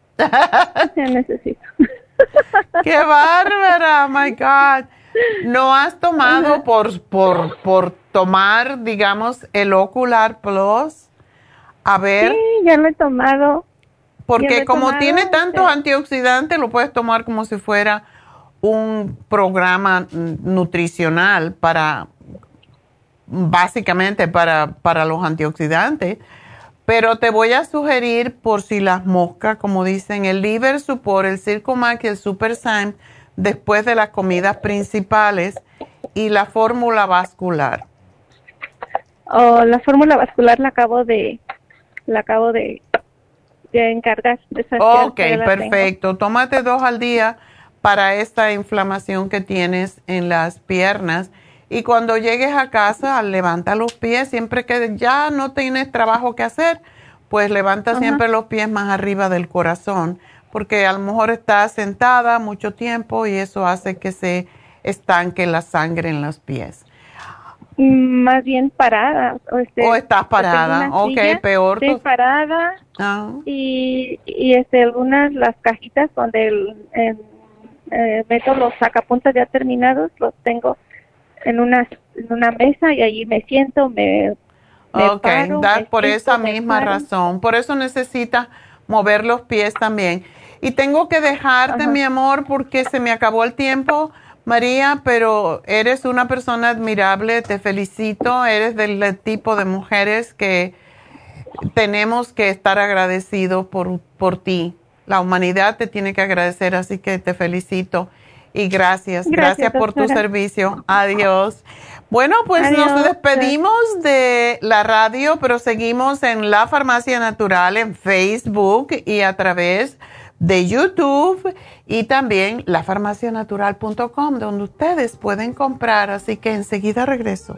necesito. ¡Qué bárbara! ¡My God! ¿No has tomado por, por, por tomar, digamos, el Ocular Plus? A ver. Sí, ya lo he tomado. Porque como tiene tantos antioxidantes, lo puedes tomar como si fuera un programa nutricional para, básicamente para, para los antioxidantes. Pero te voy a sugerir, por si las moscas, como dicen, el liver support, el Circomax y el Super después de las comidas principales y la fórmula vascular. Oh, la fórmula vascular la acabo de, la acabo de, encargar. De ok, perfecto. Tómate dos al día para esta inflamación que tienes en las piernas. Y cuando llegues a casa, levanta los pies, siempre que ya no tienes trabajo que hacer, pues levanta siempre los pies más arriba del corazón, porque a lo mejor estás sentada mucho tiempo y eso hace que se estanque la sangre en los pies. Más bien parada. O, este, estás parada, ok, peor. Estoy parada ah. y, y este, algunas, las cajitas donde el, eh, meto los sacapuntas ya terminados, los tengo en una, en una mesa y allí me siento, me... ok, por esa misma razón. Por eso necesitas mover los pies también. Y tengo que dejarte, mi amor, porque se me acabó el tiempo. María, pero eres una persona admirable, te felicito, eres del tipo de mujeres que tenemos que estar agradecidos por, por ti. La humanidad te tiene que agradecer, así que te felicito y gracias, gracias, por tu servicio. Adiós. Bueno, pues nos despedimos de la radio, pero seguimos en La Farmacia Natural en Facebook y a través de YouTube y también lafarmacianatural.com donde ustedes pueden comprar, así que enseguida regreso.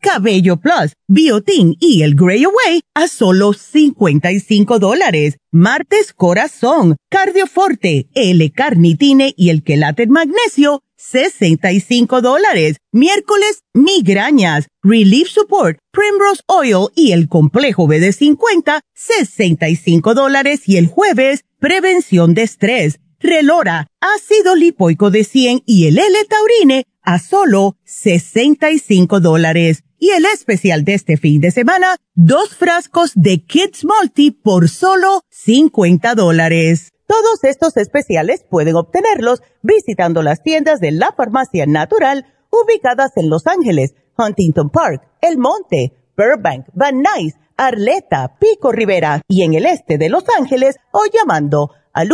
Cabello Plus, Biotin y el Grey Away a solo 55 dólares. Martes Corazón, Cardioforte, L-Carnitine y el Quelate Magnesio, 65 dólares. Miércoles, Migrañas, Relief Support, Primrose Oil y el Complejo BD50, 65 dólares. Y el jueves, Prevención de Estrés, Relora, Ácido Lipoico de 100 y el L-Taurine a solo 65 dólares. Y el especial de este fin de semana, dos frascos de Kids Multi por solo 50 dólares. Todos estos especiales pueden obtenerlos visitando las tiendas de la farmacia natural ubicadas en Los Ángeles, Huntington Park, El Monte, Burbank, Van Nuys, Arleta, Pico Rivera y en el este de Los Ángeles o llamando al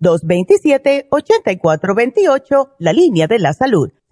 1-800-227-8428, la línea de la salud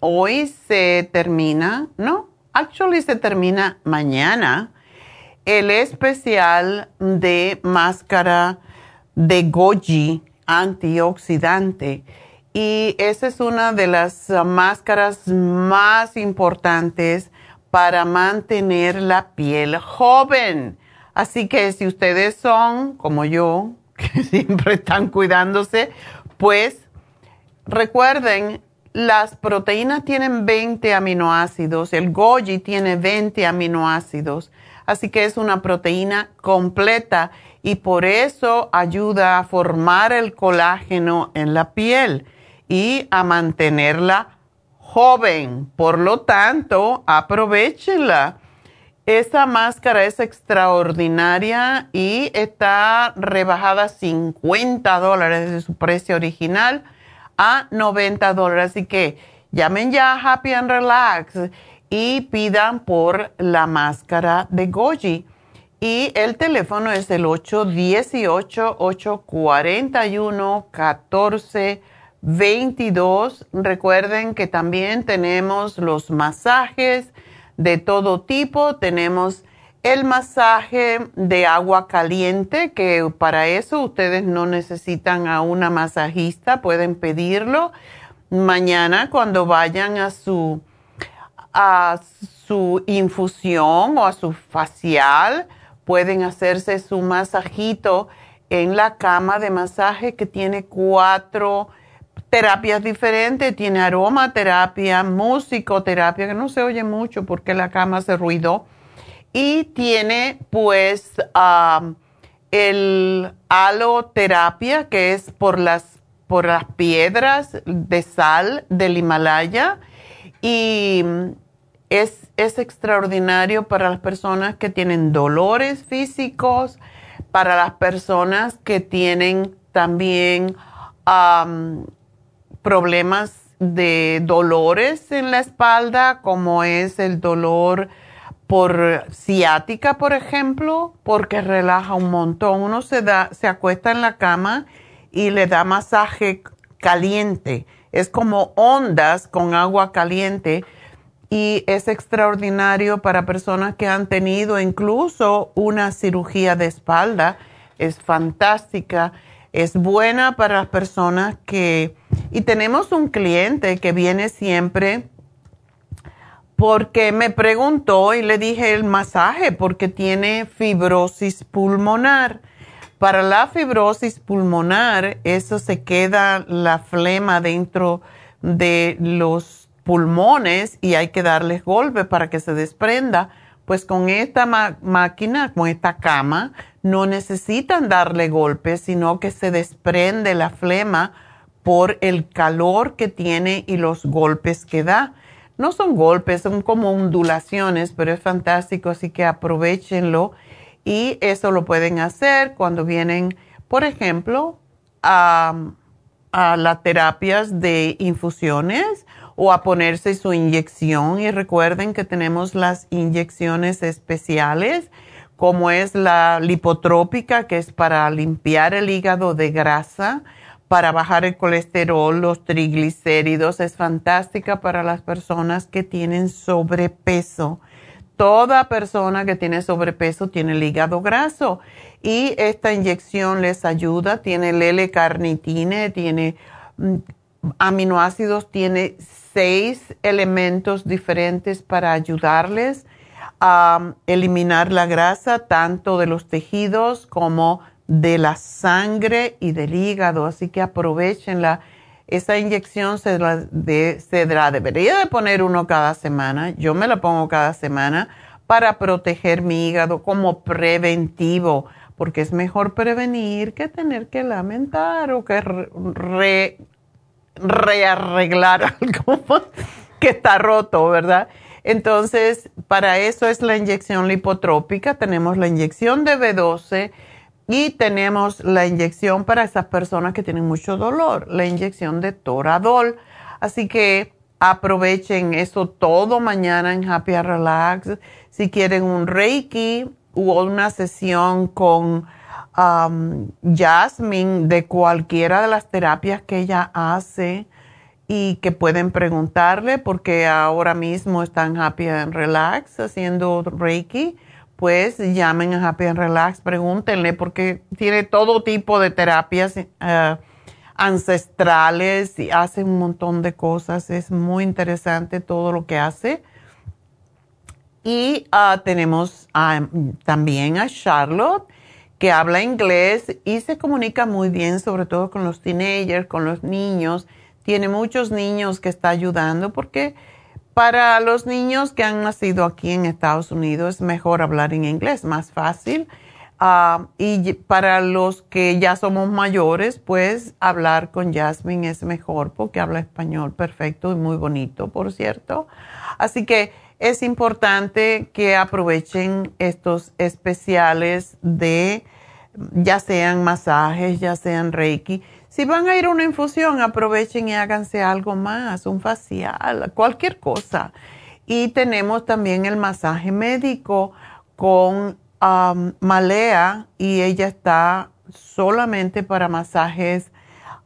hoy se termina, no, actually se termina mañana el especial de máscara de goji antioxidante. Y esa es una de las máscaras más importantes para mantener la piel joven. Así que si ustedes son como yo, que siempre están cuidándose, pues recuerden las proteínas tienen 20 aminoácidos, el goji tiene 20 aminoácidos, así que es una proteína completa y por eso ayuda a formar el colágeno en la piel y a mantenerla joven. Por lo tanto, aprovechenla. Esta máscara es extraordinaria y está rebajada 50 dólares de su precio original a 90 dólares. Así que llamen ya Happy and Relax y pidan por la máscara de Goji. Y el teléfono es el 818-841-1422. Recuerden que también tenemos los masajes de todo tipo. Tenemos el masaje de agua caliente, que para eso ustedes no necesitan a una masajista, pueden pedirlo. Mañana cuando vayan a su, a su infusión o a su facial, pueden hacerse su masajito en la cama de masaje que tiene cuatro terapias diferentes. Tiene aromaterapia, musicoterapia, que no se oye mucho porque la cama se ruidó. Y tiene pues el aloterapia, que es por las, por las piedras de sal del Himalaya. Y es, extraordinario para las personas que tienen dolores físicos, para las personas que tienen también problemas de dolores en la espalda, como es el dolor por ciática, por ejemplo, porque relaja un montón. Uno se da, se acuesta en la cama y le da masaje caliente. Es como ondas con agua caliente y es extraordinario para personas que han tenido incluso una cirugía de espalda. Es fantástica, es buena para las personas que... Y tenemos un cliente que viene siempre porque me preguntó y le dije el masaje porque tiene fibrosis pulmonar. Para la fibrosis pulmonar, eso se queda la flema dentro de los pulmones y hay que darles golpe para que se desprenda. Pues con esta máquina, con esta cama, no necesitan darle golpe, sino que se desprende la flema por el calor que tiene y los golpes que da. No son golpes, son como ondulaciones, pero es fantástico, así que aprovechenlo. Y eso lo pueden hacer cuando vienen, por ejemplo, a, a las terapias de infusiones o a ponerse su inyección. Y recuerden que tenemos las inyecciones especiales, como es la lipotrópica, que es para limpiar el hígado de grasa, para bajar el colesterol, los triglicéridos. Es fantástica para las personas que tienen sobrepeso. Toda persona que tiene sobrepeso tiene el hígado graso y esta inyección les ayuda. Tiene el L-carnitine, tiene mm, aminoácidos, tiene seis elementos diferentes para ayudarles a eliminar la grasa tanto de los tejidos como de la sangre y del hígado. Así que aprovechenla. Esa inyección se la, debería de poner uno cada semana. Yo me la pongo cada semana para proteger mi hígado como preventivo, porque es mejor prevenir que tener que lamentar o que re, rearreglar algo que está roto, ¿verdad? Entonces, para eso es la inyección lipotrópica. Tenemos la inyección de B12 y tenemos la inyección para esas personas que tienen mucho dolor, la inyección de Toradol. Así que aprovechen eso todo mañana en Happy Relax. Si quieren un Reiki o una sesión con um, Jasmine de cualquiera de las terapias que ella hace y que pueden preguntarle porque ahora mismo están Happy and Relax haciendo Reiki, pues llamen a Happy and Relax, pregúntenle porque tiene todo tipo de terapias uh, ancestrales y hace un montón de cosas. Es muy interesante todo lo que hace. Y uh, tenemos uh, también a Charlotte que habla inglés y se comunica muy bien, sobre todo con los teenagers, con los niños. Tiene muchos niños que está ayudando porque para los niños que han nacido aquí en Estados Unidos es mejor hablar en inglés, más fácil. Ah, y para los que ya somos mayores, pues hablar con Jasmine es mejor porque habla español perfecto y muy bonito, por cierto. Así que es importante que aprovechen estos especiales de ya sean masajes, ya sean reiki. Si van a ir a una infusión, aprovechen y háganse algo más, un facial, cualquier cosa. Y tenemos también el masaje médico con um, Malea y ella está solamente para masajes.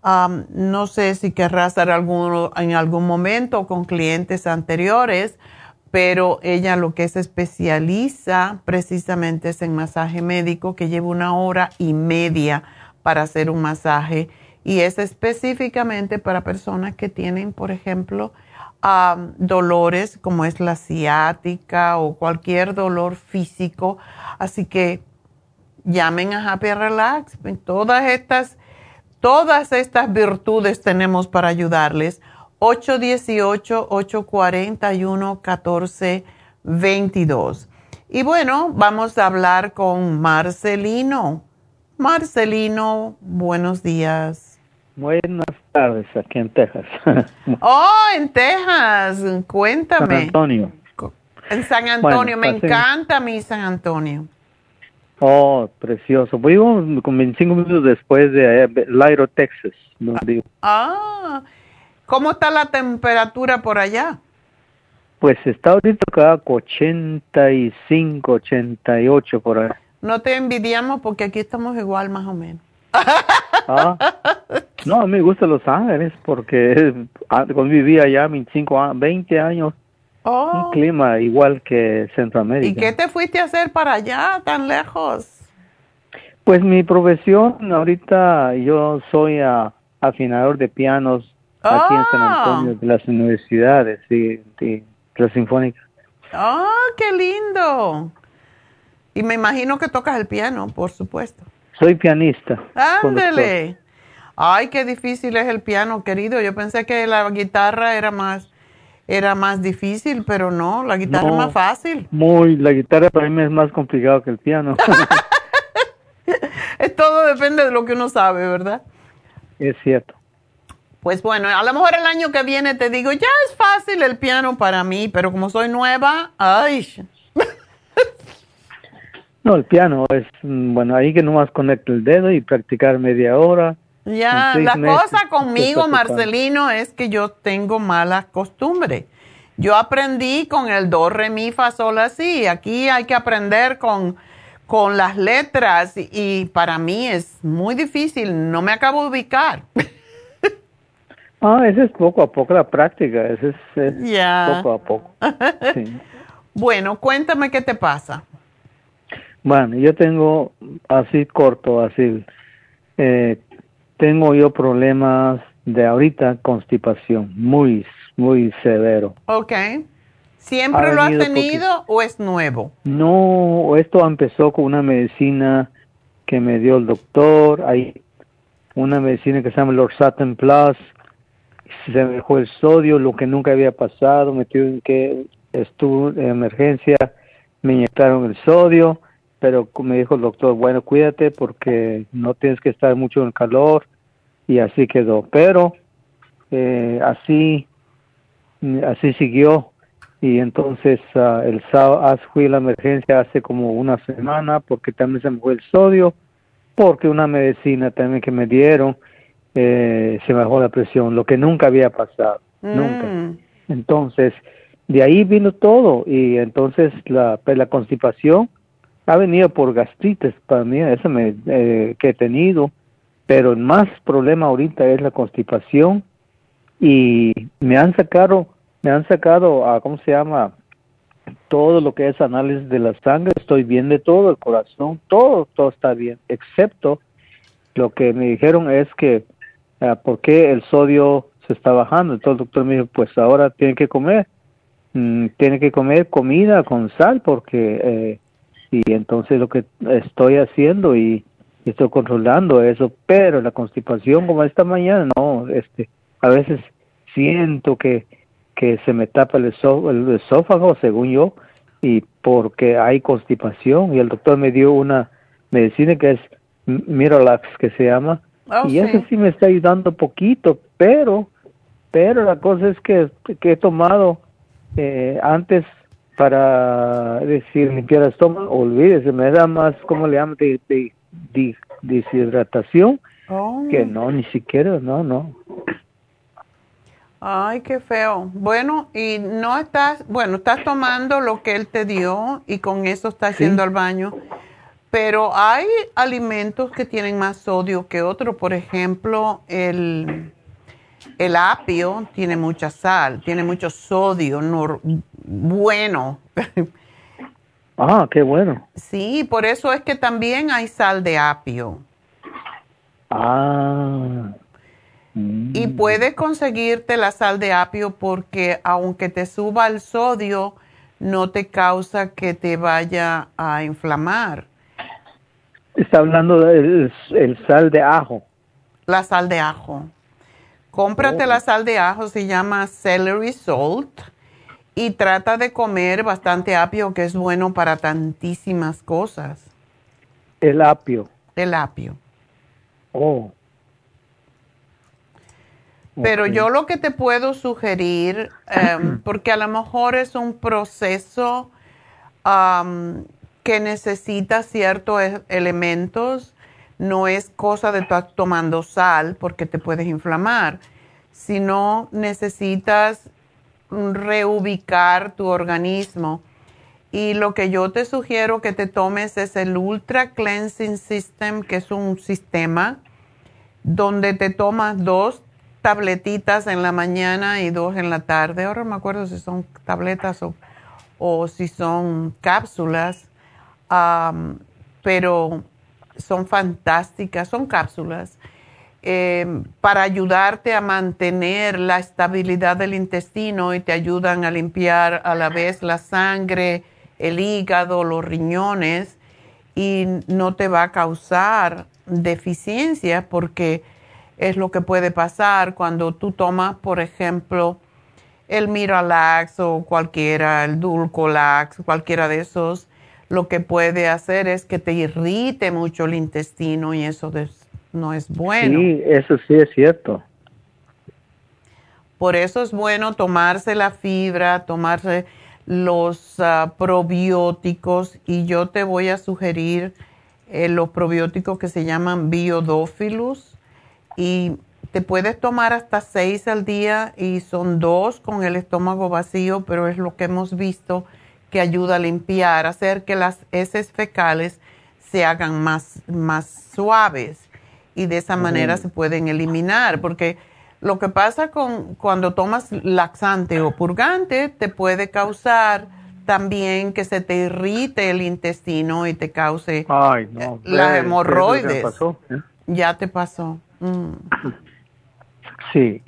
Um, no sé si querrá hacer alguno en algún momento con clientes anteriores, pero ella lo que se especializa precisamente es en masaje médico, que lleva una hora y media para hacer un masaje y es específicamente para personas que tienen, por ejemplo, dolores como es la ciática o cualquier dolor físico. Así que llamen a Happy Relax. Todas estas, todas estas virtudes tenemos para ayudarles. 818-841-1422. Y bueno, vamos a hablar con Marcelino. Marcelino, buenos días. Buenas tardes, aquí en Texas. oh, en Texas, cuéntame. San Antonio. En San Antonio, me encanta mi San Antonio. Oh, precioso. Vivo con 25 minutos después de Lyro, Texas. Ah, ¿cómo está la temperatura por allá? Pues está ahorita acá 85, 88 por ahí. No te envidiamos porque aquí estamos igual más o menos. Ah, no, a mí me gusta Los Ángeles porque ah, cuando vivía allá 25, 20 años, un Oh, clima igual que Centroamérica. ¿y qué te fuiste a hacer para allá tan lejos? Pues mi profesión, ahorita yo soy afinador de pianos aquí en San Ah. Antonio de las universidades, sí, sí, la sinfónica. ¡Oh, qué lindo! Y me imagino que tocas el piano, por supuesto. Soy pianista. conductor. Ay, qué difícil es el piano, querido. Yo pensé que la guitarra era más, era más difícil, pero no, la guitarra es más fácil. Muy, la guitarra para mí es más complicado que el piano. Todo depende de lo que uno sabe, ¿verdad? es cierto. Pues bueno, a lo mejor el año que viene te digo, ya es fácil el piano para mí, pero como soy nueva, ay, No, el piano es, mm, bueno, ahí que nomás conecto el dedo y practicar media hora. Ya, la meses cosa conmigo. Marcelino, es que yo tengo malas costumbres. Yo aprendí con el do, re, mi, fa, sol, así. Aquí hay que aprender con, con las letras y, para mí es muy difícil. No me acabo de ubicar. Ah, ese es poco a poco la práctica, ese es, poco a poco. Sí. Bueno, cuéntame qué te pasa. Bueno, yo tengo así corto, así, eh, tengo yo problemas de ahorita constipación, muy, muy severo. Ok. ¿Siempre Ha lo has tenido o es nuevo? No, esto empezó con una medicina que me dio el doctor, hay una medicina que se llama Lorsatin Plus, se me dejó el sodio, lo que nunca había pasado, me tuvieron que, estuvo en emergencia, me inyectaron el sodio, pero me dijo el doctor, bueno, cuídate porque no tienes que estar mucho en calor, y así quedó, pero eh, así, así siguió, y entonces ah, el sábado fui a la emergencia hace como una semana porque también se me fue el sodio, porque una medicina también que me dieron eh, se me bajó la presión, lo que nunca había pasado, nunca. Mm. Entonces, de ahí vino todo y entonces la, pues, la constipación ha venido por gastritis para mí, esa me, eh, que he tenido, pero el más problema ahorita es la constipación y me han sacado, me han sacado, a, ¿cómo se llama? Todo lo que es análisis de la sangre, estoy bien de todo, el corazón, todo, todo está bien, excepto lo que me dijeron es que, ah, ¿por qué el sodio se está bajando? Entonces el doctor me dijo, pues ahora tiene que comer, mm, tiene que comer comida con sal, porque, eh, y entonces lo que estoy haciendo y estoy controlando eso, pero la constipación como esta mañana, no, este, a veces siento que, que se me tapa el, esó- el esófago, según yo, y porque hay constipación, y el doctor me dio una medicina que es Miralax, que se llama, Oh, y sí. eso sí me está ayudando poquito, pero, pero la cosa es que, que he tomado eh, antes para decir limpiar el estómago, olvídese, me da más, ¿cómo le llaman? De, de- de- deshidratación, Oh. que no, ni siquiera, no, no. Ay, qué feo. Bueno, y no estás, bueno, estás tomando lo que él te dio y con eso estás Sí. yendo al baño. pero hay alimentos que tienen más sodio que otros. Por ejemplo, el, el apio tiene mucha sal, tiene mucho sodio bueno. Ah, qué bueno. Sí, por eso es que también hay sal de apio. Ah. Y puedes conseguirte la sal de apio porque aunque te suba el sodio, no te causa que te vaya a inflamar. Está hablando del el sal de ajo. La sal de ajo. Cómprate la sal de ajo, se llama celery salt. Y trata de comer bastante apio, que es bueno para tantísimas cosas. El apio. El apio. Oh. Pero yo lo que te puedo sugerir, em, porque a lo mejor es un proceso que necesita ciertos e, elementos, no es cosa de estar tomando sal porque te puedes inflamar, sino necesitas reubicar tu organismo. Y lo que yo te sugiero que te tomes es el Ultra Cleansing System, que es un sistema donde te tomas dos tabletitas en la mañana y dos en la tarde. Ahora me acuerdo si son tabletas o, si son cápsulas, pero son fantásticas, son cápsulas. Em, para ayudarte a mantener la estabilidad del intestino y te ayudan a limpiar a la vez la sangre, el hígado, los riñones y no te va a causar deficiencia porque es lo que puede pasar cuando tú tomas, por ejemplo, el Miralax o cualquiera, el Dulcolax, cualquiera de esos, lo que puede hacer es que te irrite mucho el intestino y eso no es bueno. Sí, eso sí es cierto. Por eso es bueno tomarse la fibra, tomarse los ah, probióticos y yo te voy a sugerir eh, los probióticos que se llaman biodófilos y te puedes tomar hasta seis al día y son dos con el estómago vacío, pero es lo que hemos visto que ayuda a limpiar, hacer que las heces fecales se hagan más, más suaves y de esa manera se pueden eliminar, porque lo que pasa con cuando tomas laxante o purgante te puede causar también que se te irrite el intestino y te cause Ay, no, las hemorroides. Ya te pasó. Mm. Sí.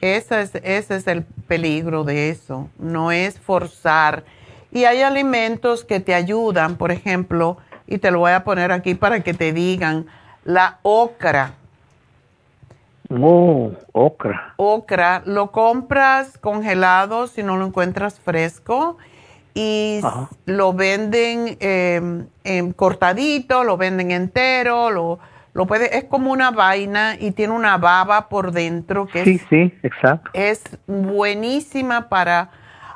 Ese es, ese es el peligro de eso, no es forzar. Y hay alimentos que te ayudan, por ejemplo, y te lo voy a poner aquí para que te digan, la ocra. Oh, ocra. Ocra, lo compras congelado si no lo encuentras fresco y lo venden eh, en cortadito, lo venden entero, lo, lo puede, es como una vaina y tiene una baba por dentro que sí, es, sí, exacto. es buenísima para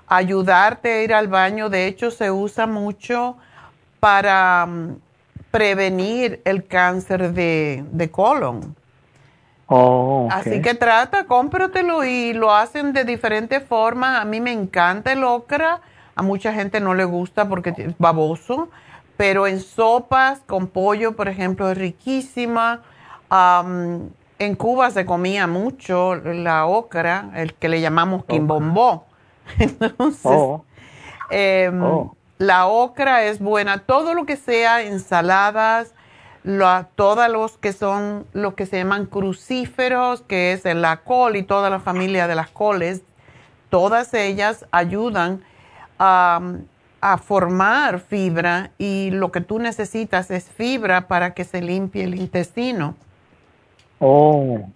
ayudarte a ir al baño. De hecho, se usa mucho para mm, prevenir el cáncer de, de colon. Oh, Así que trata, cómpratelo y lo hacen de diferentes formas. A mí me encanta el ocra, a mucha gente no le gusta porque es baboso pero en sopas con pollo, por ejemplo, es riquísima. en Cuba se comía mucho la ocra, el que le llamamos quimbombó. Entonces, oh. Em, oh. La ocra es buena. Todo lo que sea ensaladas, todos los que son los que se llaman crucíferos, que es la col y toda la familia de las coles, todas ellas ayudan a a formar fibra y lo que tú necesitas es fibra para que se limpie el intestino. Oh,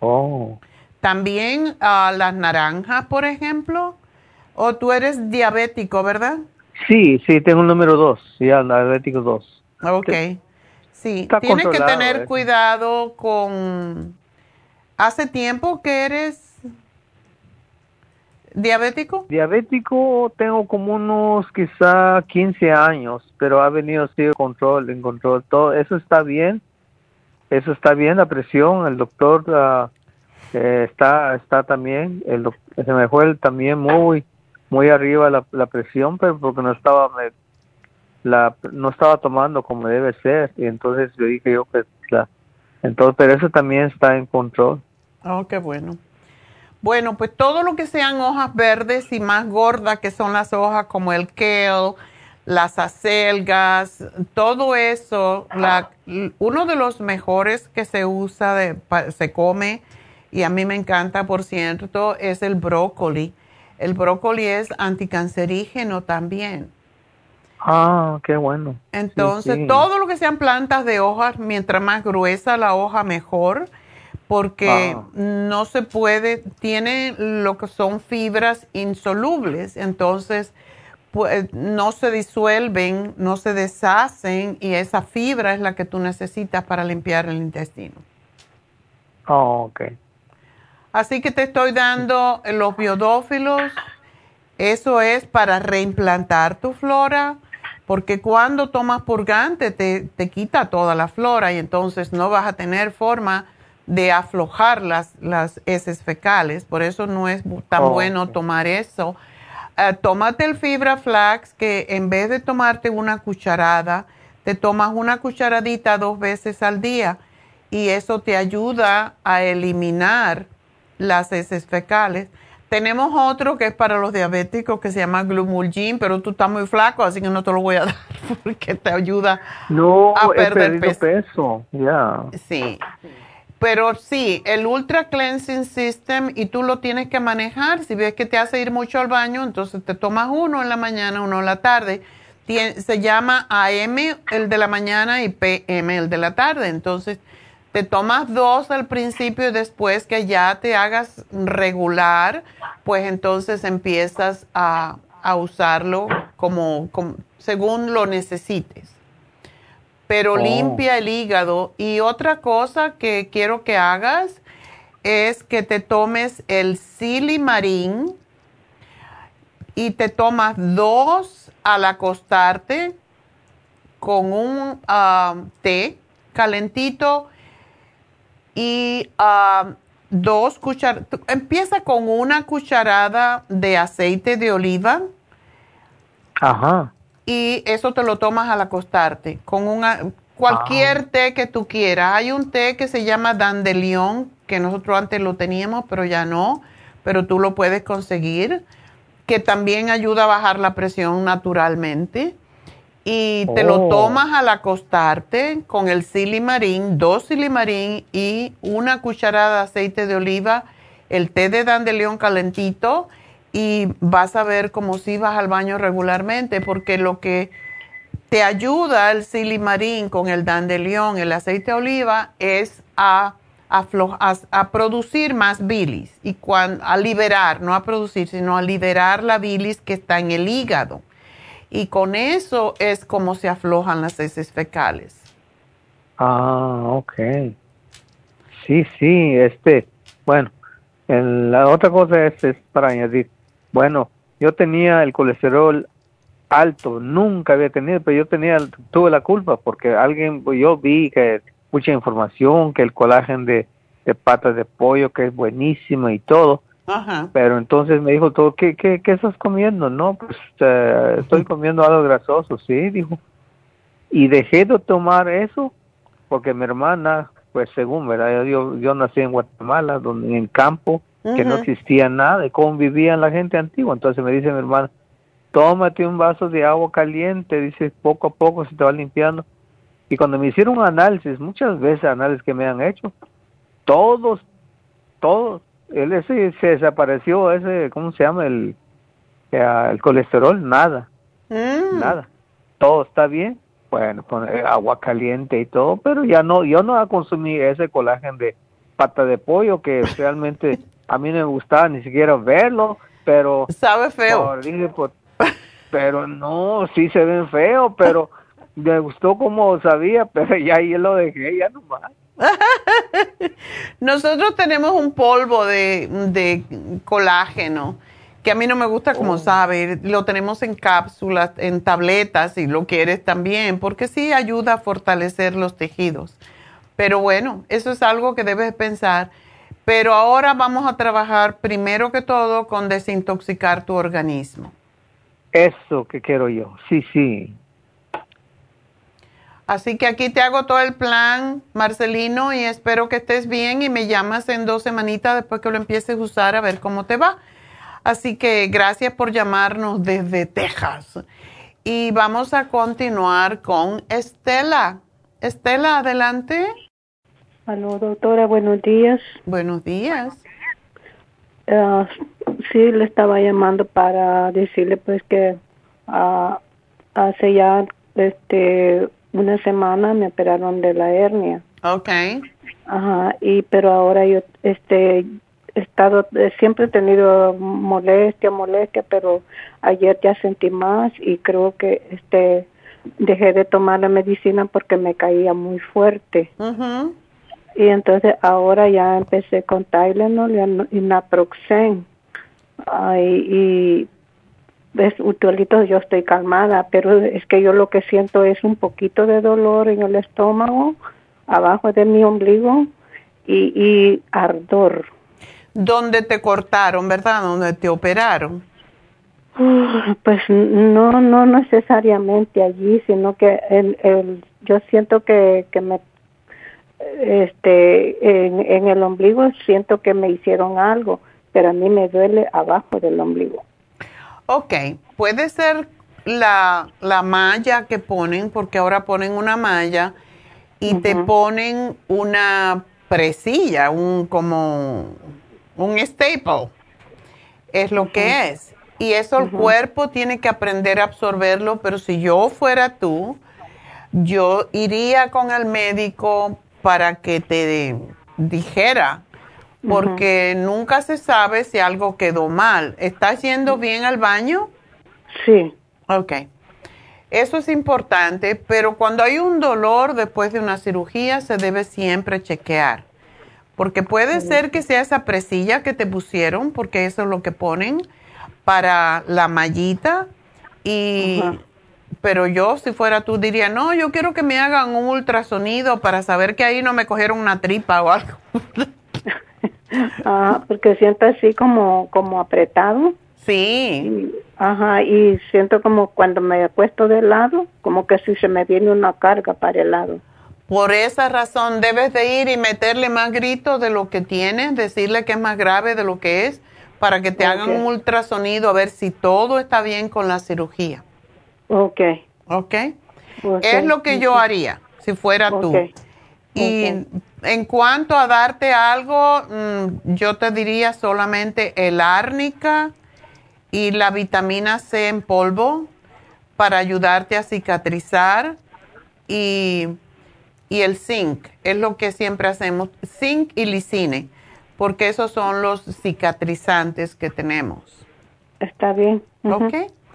oh. También uh, las naranjas, por ejemplo. O tú eres diabético, ¿verdad? Sí, sí, tengo el número dos, ya, diabético dos. Ok. Sí, tienes que tener ¿eh? cuidado con... ¿Hace tiempo que eres ¿Diabético? Diabético tengo como unos quizá 15 años, pero ha venido así control, en control. Todo eso está bien, eso está bien, la presión, el doctor eh, está está también, el se me fue también muy muy arriba la, la, presión, pero porque no estaba la no estaba tomando como debe ser. Y entonces yo dije yo que la entonces pero eso también está en control. Oh qué bueno. Bueno pues todo lo que sean hojas verdes y más gordas que son las hojas como el kale las acelgas todo eso la, uno de los mejores que se usa de, se come y a mí me encanta por cierto es el brócoli el brócoli es anticancerígeno también Ah, qué bueno. Entonces, todo lo que sean plantas de hojas, mientras más gruesa la hoja, mejor, porque ah. no se puede, tiene lo que son fibras insolubles, entonces pues, no se disuelven, no se deshacen y esa fibra es la que tú necesitas para limpiar el intestino. Oh, ok. Así que te estoy dando los biodófilos, eso es para reimplantar tu flora porque cuando tomas purgante te, te, quita toda la flora y entonces no vas a tener forma de aflojar las, las heces fecales, por eso no es tan oh, bueno tomar eso. Uh, tómate el fibra flax que en vez de tomarte una cucharada, te tomas una cucharadita dos veces al día y eso te ayuda a eliminar las heces fecales tenemos otro que es para los diabéticos que se llama Glumulgin, pero tú estás muy flaco, así que no te lo voy a dar porque te ayuda a perder peso. Ya. Sí. Pero sí, el Ultra Cleansing System y tú lo tienes que manejar. Si ves que te hace ir mucho al baño, entonces te tomas uno en la mañana, uno en la tarde. se llama AM el de la mañana y PM el de la tarde. Entonces te tomas dos al principio y después que ya te hagas regular, pues entonces empiezas a, usarlo como, según lo necesites. Pero oh. limpia el hígado. Y otra cosa que quiero que hagas es que te tomes el silimarín y te tomas dos al acostarte con un ah, té calentito y ah, dos cucharadas, empieza con una cucharada de aceite de oliva. Ajá. Y eso te lo tomas al acostarte, con una, cualquier ah. té que tú quieras. Hay un té que se llama dandelion, que nosotros antes lo teníamos, pero ya no, pero tú lo puedes conseguir, que también ayuda a bajar la presión naturalmente y te lo oh. tomas al acostarte con el silimarín, dos silimarín y una cucharada de aceite de oliva, el té de dandelión calentito y vas a ver como si vas al baño regularmente porque lo que te ayuda el silimarín con el dandelión, el aceite de oliva es a, a, producir más bilis y a liberar, no a producir, sino a liberar la bilis que está en el hígado y con eso es como se aflojan las heces fecales. Ah, ok. Sí, sí, este, bueno, la otra cosa es, es para añadir, bueno, yo tenía el colesterol alto, nunca había tenido, pero yo tenía, tuve la culpa porque alguien, yo vi que mucha información, que el colágeno de, de patas de pollo, que es buenísimo y todo, pero entonces me dijo todo, ¿qué, qué, qué estás comiendo? No, pues eh, estoy comiendo algo grasoso, sí, dijo. Y dejé de tomar eso porque mi hermana, pues según, ¿verdad? Yo, yo nací en Guatemala, donde en el campo, que no existía nada, y cómo vivían la gente antigua. Entonces me dice mi hermana, tómate un vaso de agua caliente, dice, poco a poco se te va limpiando. Y cuando me hicieron análisis, muchas veces análisis que me han hecho, todos, todos, él ese se desapareció ese cómo se llama el el colesterol nada. Mm. nada. Todo está bien bueno poner agua caliente y todo pero ya no yo no consumí ese colágeno de pata de pollo que realmente a mí no me gustaba ni siquiera verlo pero sabe feo. pero no sí se ven feo pero me gustó como sabía pero ya ahí lo dejé ya nomás Nosotros tenemos un polvo de, colágeno que a mí no me gusta como oh. sabe, lo tenemos en cápsulas, en tabletas, si lo quieres también, porque sí ayuda a fortalecer los tejidos. Pero bueno, eso es algo que debes pensar. Pero ahora vamos a trabajar primero que todo con desintoxicar tu organismo. Eso que quiero yo, sí, sí. Así que aquí te hago todo el plan, Marcelino, y espero que estés bien y me llamas en dos semanitas después que lo empieces a usar a ver cómo te va. Así que gracias por llamarnos desde Texas. Y vamos a continuar con Estela. Estela, adelante. Aló, doctora, buenos días. Buenos días. Ah, sí, le estaba llamando para decirle pues que ah, hace ya este una semana me operaron de la hernia. Okay. Ajá, y pero ahora yo este he estado siempre he tenido molestia, molestia, pero ayer ya sentí más y creo que este dejé de tomar la medicina porque me caía muy fuerte. Y entonces ahora ya empecé con Tylenol y Naproxen. Ay, y ves, utualito yo estoy calmada, pero es que yo lo que siento es un poquito de dolor en el estómago, abajo de mi ombligo y, y ardor. ¿Dónde te cortaron, verdad? ¿Dónde te operaron? Pues no, no necesariamente allí, sino que el, el, yo siento que, que me, este, en, en el ombligo siento que me hicieron algo, pero a mí me duele abajo del ombligo. Ok, puede ser la, la malla que ponen, porque ahora ponen una malla y te ponen una presilla, un como un staple. Es lo que es. Y eso el cuerpo tiene que aprender a absorberlo, pero si yo fuera tú, yo iría con el médico para que te dijera porque nunca se sabe si algo quedó mal. ¿Estás yendo bien al baño? Sí. Ok. Eso es importante, pero cuando hay un dolor después de una cirugía se debe siempre chequear. Porque puede ser que sea esa presilla que te pusieron, porque eso es lo que ponen para la mallita. Y, pero yo, si fuera tú, diría, no, yo quiero que me hagan un ultrasonido para saber que ahí no me cogieron una tripa o algo. Ah, porque siento así como, como apretado. Sí. ajá, y siento como cuando me puesto de lado, como que si se me viene una carga para el lado. Por esa razón debes de ir y meterle más gritos de lo que tienes, decirle que es más grave de lo que es, para que te hagan un ultrasonido a ver si todo está bien con la cirugía. Ok. Ok. Es lo que yo haría si fuera tú. Y en cuanto a darte algo, mm, yo te diría solamente el árnica y la vitamina C en polvo para ayudarte a cicatrizar y, y el zinc, es lo que siempre hacemos, zinc y lisine, porque esos son los cicatrizantes que tenemos. Está bien. ¿Ok?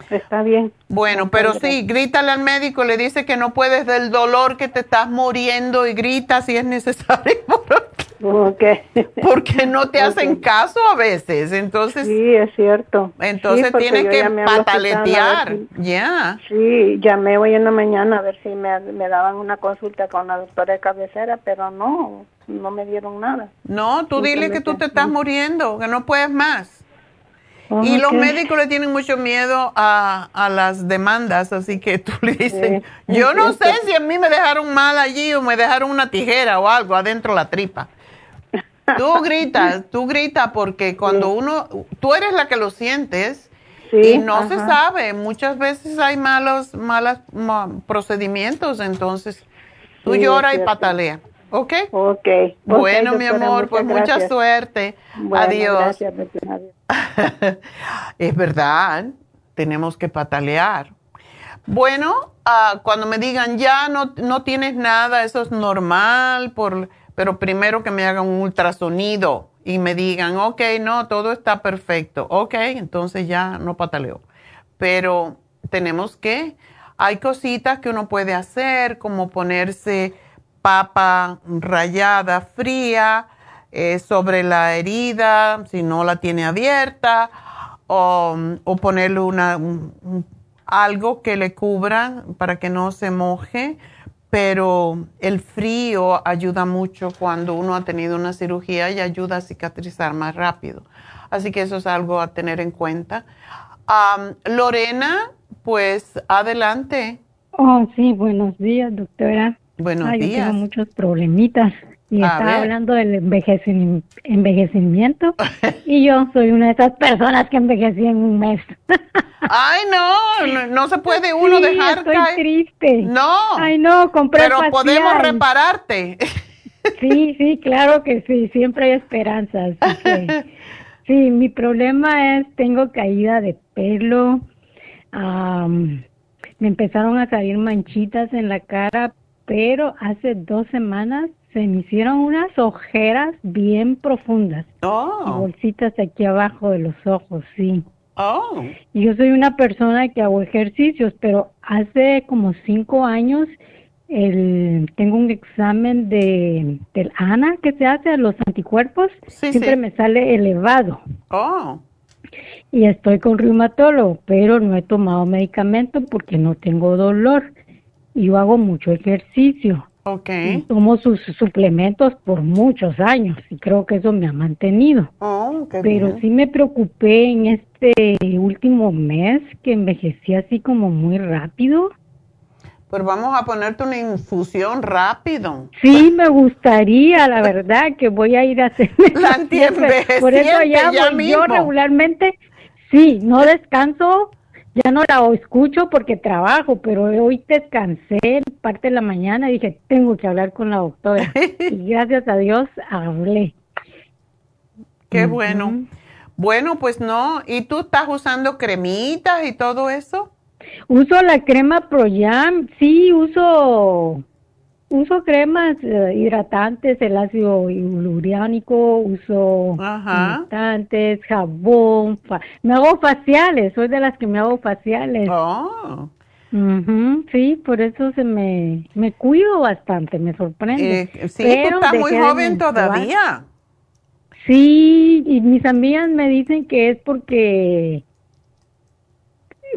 Está bien. Bueno, pero sí, grítale al médico, le dice que no puedes del dolor, que te estás muriendo y grita si es necesario. Okay. Porque no te hacen caso a veces, entonces. Sí, es cierto. Entonces tienes que pataletear, ya. Sí, llamé hoy en la mañana a ver si me, me daban una consulta con la doctora de cabecera, pero no, no me dieron nada. No, tú dile que tú te estás muriendo, que no puedes más y los médicos le tienen mucho miedo a, a, las demandas, así que tú le dices, yo no sé si a mí me dejaron mal allí o me dejaron una tijera o algo adentro de la tripa. Tú gritas, tú gritas porque cuando uno, tú eres la que lo sientes y no se sabe, muchas veces hay malos, malos procedimientos, entonces tú lloras y patalea. ¿Ok? Ok. Bueno, mi amor, pues mucha suerte. adiós. Gracias, es verdad, tenemos que patalear. Bueno, ah, cuando me digan ya no, no tienes nada, eso es normal, por, pero primero que me hagan un ultrasonido y me digan, ok, no, todo está perfecto. Ok, entonces ya no pataleo. Pero tenemos que, hay cositas que uno puede hacer, como ponerse papa rallada fría eh, sobre la herida, si no la tiene abierta, o, ponerle una, algo que le cubra para que no se moje. Pero el frío ayuda mucho cuando uno ha tenido una cirugía y ayuda a cicatrizar más rápido. Así que eso es algo a tener en cuenta. Lorena, pues adelante. Oh, sí, buenos días, doctora. Buenos Ay, yo días. tengo muchos problemitas. Y A estaba ver. hablando del envejecimiento. y yo soy una de esas personas que envejecí en un mes. Ay, no, no, no se puede uno Sí, dejar estoy caer. triste. No. Ay, no, compré Pero facial. podemos repararte. Sí, sí, claro que sí, siempre hay esperanza. así que- sí, mi problema es, tengo caída de pelo, am, me empezaron a salir manchitas en la cara, pero hace dos semanas se me hicieron unas ojeras bien profundas. Oh, bolsitas aquí abajo de los ojos, sí. oh. Yo soy una persona que hago ejercicios, pero hace como cinco años el, tengo un examen de del ANA que se hace a los anticuerpos, Sí, siempre sí. me sale elevado Oh, y estoy con reumatólogo, pero no he tomado medicamento porque no tengo dolor yo hago mucho ejercicio. ok. Y tomo sus suplementos por muchos años y creo que eso me ha mantenido. Oh, qué Pero bien. sí me preocupé en este último mes que envejecí así como muy rápido. Pero vamos a ponerte una infusión rápido. Sí, me gustaría, la verdad, que voy a ir a hacer. La antienvejeciente Por eso ya llamo. mismo. Yo regularmente, sí, no descanso, ya no la escucho porque trabajo, pero hoy descansé parte de la mañana y dije, tengo que hablar con la doctora. y gracias a Dios hablé. Qué bueno. Bueno, pues no. ¿Y tú estás usando cremitas y todo eso? Uso la crema Proyam, sí, uso uso cremas eh, hidratantes, el ácido hialurónico, uso Ajá. hidratantes, jabón, fa- me hago faciales, soy de las que me hago faciales. Oh. Ujú, sí, por eso se me me cuido bastante, me sorprende. Eh, sí, Pero tú estás muy joven todavía. Sí, y mis amigas me dicen que es porque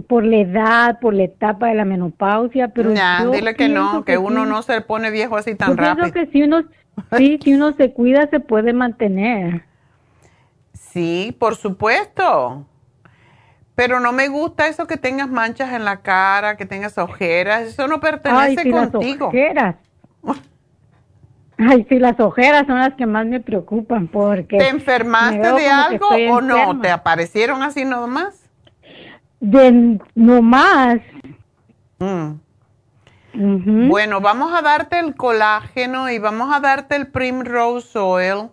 por la edad, por la etapa de la menopausia, pero Nah, yo dile que pienso no, que, uno sí. no se pone viejo así tan Yo pienso rápido. que si uno, sí, si uno se cuida se puede mantener. Sí, por supuesto. Pero no me gusta eso que tengas manchas en la cara, que tengas ojeras. Eso no Ay, pertenece sí, las contigo. ojeras. Ay, sí, las ojeras son las que más me preocupan porque ¿Te enfermaste de algo o no? ¿Te aparecieron así nomás? De no más. Mm. Bueno, vamos a darte el colágeno y vamos a darte el Primrose Oil.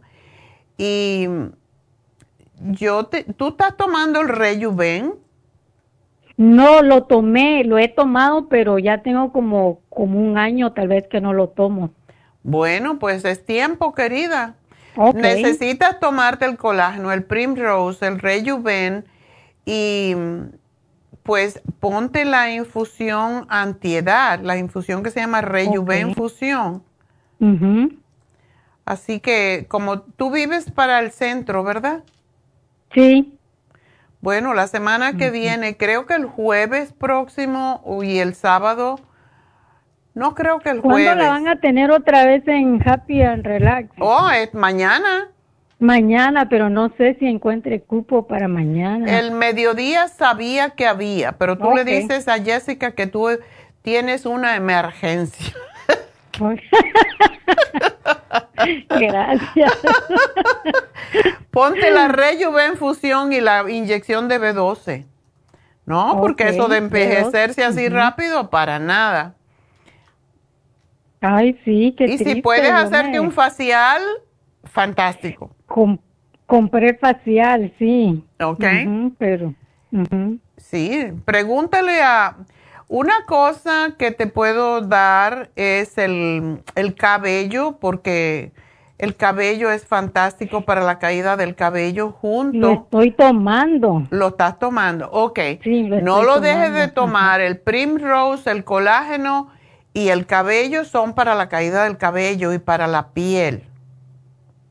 Y yo te, ¿tú estás tomando el Rejuven? No lo tomé, lo he tomado, pero ya tengo como, como un año tal vez que no lo tomo. Bueno, pues es tiempo, querida. Necesitas tomarte el colágeno, el Primrose, el Rejuven y pues ponte la infusión antiedad, la infusión que se llama Rejuven Ok. Fusión. Ujú. Así que como tú vives para el centro, ¿verdad? Sí. Bueno, la semana que viene, creo que el jueves próximo y el sábado, no creo que el ¿Cuándo jueves. la van a tener otra vez en Happy and Relax? Oh, es mañana. Mañana, pero no sé si encuentre cupo para mañana. El mediodía sabía que había, pero tú le dices a Jessica que tú tienes una emergencia. Gracias. Ponte la Rejuven fusión y la inyección de B12. No, porque eso de envejecerse B12, así rápido, para nada. Ay, sí, qué y si puedes hacerte me- un facial, fantástico. Com- compré facial, sí. Ok. Pero. Sí, pregúntale a... Una cosa que te puedo dar es el, el cabello, porque el cabello es fantástico para la caída del cabello junto. Lo estoy tomando. Lo estás tomando, ok. Sí, lo no lo dejes de tomar. El Primrose, el colágeno y el cabello son para la caída del cabello y para la piel.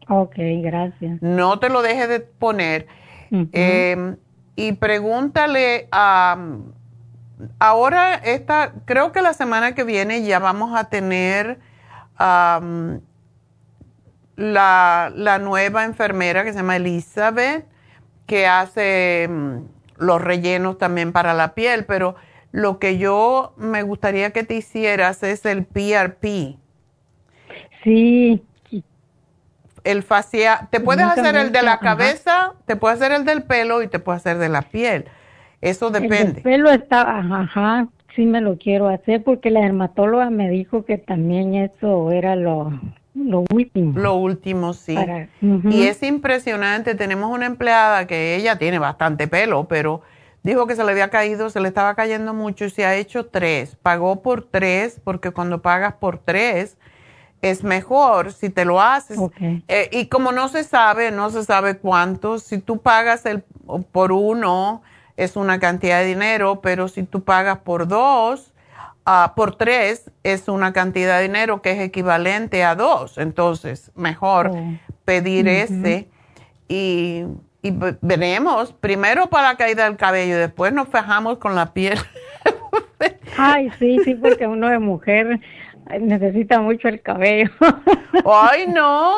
Ok, gracias. No te lo dejes de poner. Eh, y pregúntale a... ahora, esta, creo que la semana que viene ya vamos a tener la, la nueva enfermera que se llama Elizabeth, que hace mm, los rellenos también para la piel, pero lo que yo me gustaría que te hicieras es el PRP. Sí. El facial, te puedes hacer el de la ajá. cabeza, te puedes hacer el del pelo y te puedes hacer de la piel. Eso El depende. pelo está, ajá, sí me lo quiero hacer porque la dermatóloga me dijo que también eso era lo, lo último. Lo último, sí. Para-. Y es impresionante, tenemos una empleada que ella tiene bastante pelo, pero dijo que se le había caído, se le estaba cayendo mucho y se ha hecho tres. Pagó por tres porque cuando pagas por tres es mejor si te lo haces. Eh, y como no se sabe, no se sabe cuánto, si tú pagas el, por uno es una cantidad de dinero, pero si tú pagas por dos, ah, por tres es una cantidad de dinero que es equivalente a dos. Entonces, mejor pedir Ujú. ese y, y ve- veremos. Primero para la caída del cabello, después nos fijamos con la piel. Ay, sí, sí, porque uno de mujer necesita mucho el cabello. Ay, no,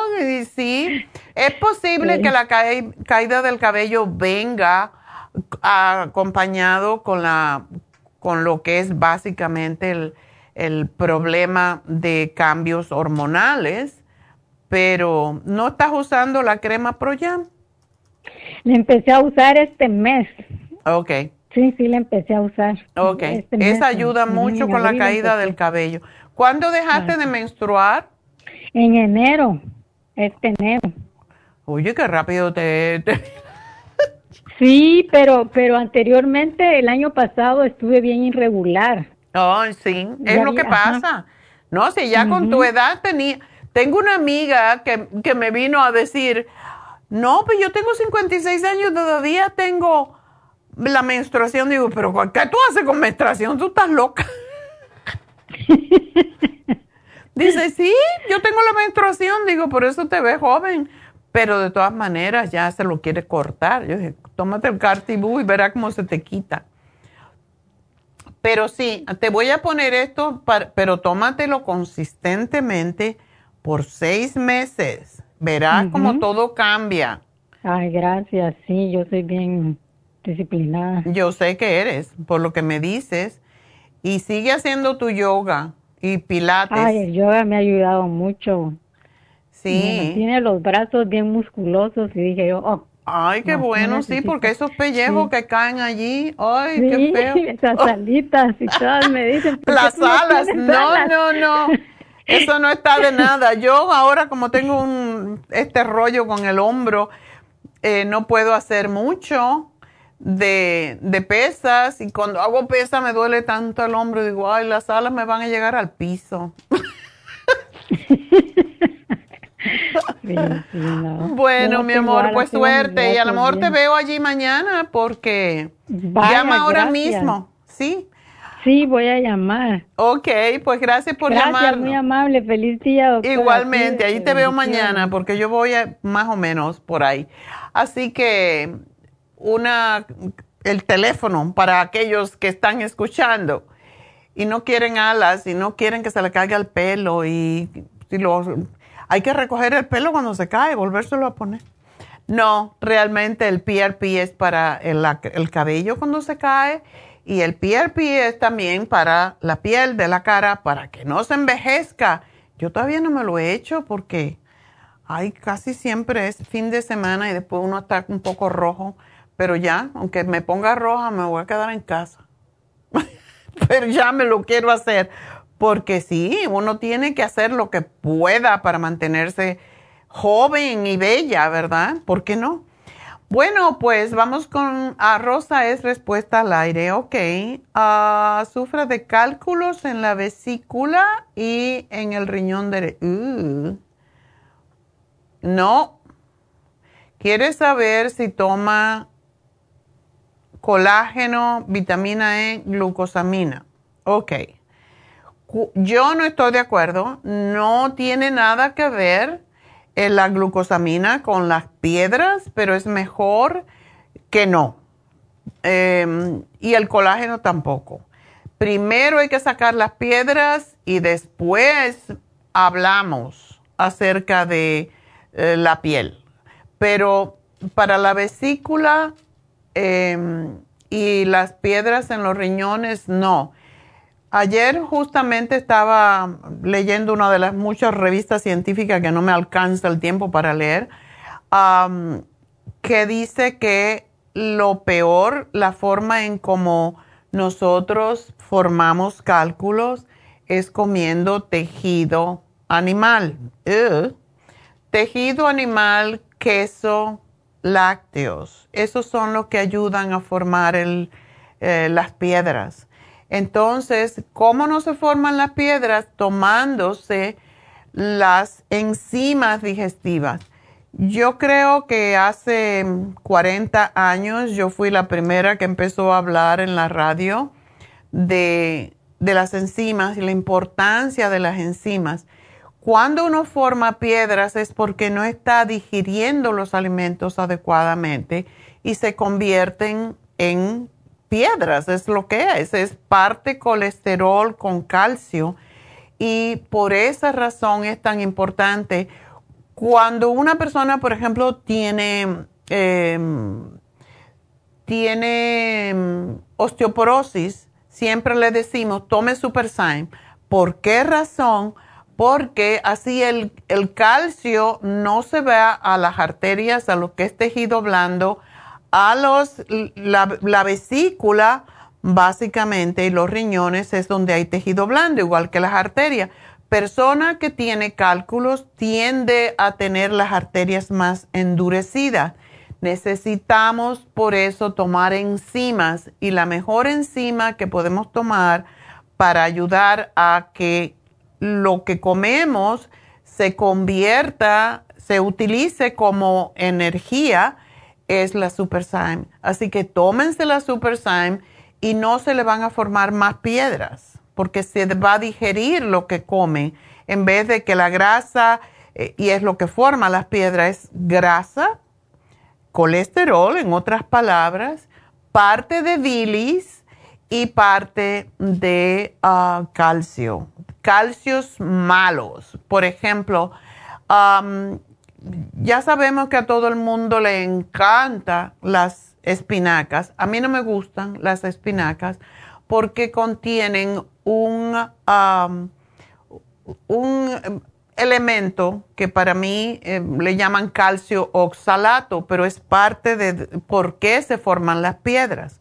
sí. Es posible Sí. que la caí- caída del cabello venga acompañado con la con lo que es básicamente el, el problema de cambios hormonales, pero no estás usando la crema Proyam. Le empecé a usar este mes. Ok, Sí, sí, le empecé a usar. ok. Este Esa ayuda mucho con la caída del cabello. ¿Cuándo dejaste de menstruar? En enero, este enero. Oye, qué rápido te... te- Sí, pero pero anteriormente el año pasado estuve bien irregular. Ay, sí, es Ya lo vi- que ajá. pasa. No, si ya con tu edad tenía... Tengo una amiga que, que me vino a decir, no, pues yo tengo 56 años, todavía tengo la menstruación. Digo, pero ¿qué tú haces con menstruación? Tú estás loca. Dice, sí, yo tengo la menstruación. Digo, por eso te ves joven. Pero de todas maneras ya se lo quiere cortar. Yo dije, tómate el Cartibú y verá cómo se te quita. Pero sí, te voy a poner esto, para- pero tómatelo consistentemente por seis meses. Verás cómo Ujú. todo cambia. Ay, gracias. Sí, yo soy bien disciplinada. Yo sé que eres, por lo que me dices. Y sigue haciendo tu yoga y pilates. Ay, el yoga me ha ayudado mucho. sí. Tiene los brazos bien musculosos y dije yo, oh. Ay, qué no, no bueno, sí, porque esos pellejos Sí. que caen allí, ay, Sí, qué feo. esas alitas y todas me dicen. ¿por qué Las alas, no, alas? no, no. Eso no está de nada. Yo ahora como tengo un, este rollo con el hombro, eh, no puedo hacer mucho de, de pesas y cuando hago pesas me duele tanto el hombro. Digo, ay, las alas me van a llegar al piso. Sí, sí, no. Bueno, mi amor, pues suerte y a lo mejor te veo allí mañana porque Vaya, llama ahora gracias. mismo, ¿sí? Sí, voy a llamar. Ok, pues gracias por Gracias, llamarnos. muy amable. Feliz día, doctora. Igualmente, ahí te veo mañana porque yo voy a- más o menos por ahí. Así que una el teléfono para aquellos que están escuchando y no quieren alas y no quieren que se le caiga el pelo y, y hay que recoger el pelo cuando se cae, volvérselo a poner. No, realmente el PRP es para el, el cabello cuando se cae y el PRP es también para la piel de la cara para que no se envejezca. Yo todavía no me lo he hecho porque ay, casi siempre es fin de semana y después uno está un poco rojo, pero ya, aunque me ponga roja, me voy a quedar en casa. pero ya me lo quiero hacer porque sí, uno tiene que hacer lo que pueda para mantenerse joven y bella, ¿verdad? ¿Por qué no? Bueno, pues vamos con a Rosa es respuesta al aire, ok. Ah, sufre de cálculos en la vesícula y en el riñón derecho. No. Quiere saber si toma colágeno, vitamina E, glucosamina. Ok. Yo no estoy de acuerdo. No tiene nada que ver eh, la glucosamina con las piedras, pero es mejor que no. Em, y el colágeno tampoco. Primero hay que sacar las piedras y después hablamos acerca de eh, la piel. Pero para la vesícula em, y las piedras en los riñones no. Ayer justamente estaba leyendo una de las muchas revistas científicas que no me alcanza el tiempo para leer, que dice que lo peor, la forma en cómo nosotros formamos cálculos es comiendo tejido animal. Tejido animal, queso, lácteos. Esos son los que ayudan a formar eh, las piedras. Entonces, ¿cómo no se forman las piedras? Tomándose las enzimas digestivas. Yo creo que hace 40 años yo fui la primera que empezó a hablar en la radio de, de las enzimas y la importancia de las enzimas. Cuando uno forma piedras es porque no está digiriendo los alimentos adecuadamente y se convierten en piedras, es lo que es, es parte colesterol con calcio y por esa razón es tan importante. Cuando una persona, por ejemplo, tiene, em, tiene em, osteoporosis, siempre le decimos, tome Supersign. ¿Por qué razón? Porque así el, calcio no se va a las arterias, a lo que es tejido blando, a los, la, vesícula, básicamente, y los riñones es donde hay tejido blando, igual que las arterias. Persona que tiene cálculos tiende a tener las arterias más endurecidas. Necesitamos por eso tomar enzimas y la mejor enzima que podemos tomar para ayudar a que lo que comemos se convierta, se utilice como energía, es la Superzyme. Así que tómense la Superzyme y no se le van a formar más piedras, porque se va a digerir lo que come, en vez de que la grasa, eh, y es lo que forma las piedras, es grasa, colesterol, en otras palabras, parte de bilis y parte de ah, calcio calcios malos. Por ejemplo, ya sabemos que a todo el mundo le encanta las espinacas. A mí no me gustan las espinacas porque contienen un, un elemento que para mí eh, le llaman calcio oxalato, pero es parte de por qué se forman las piedras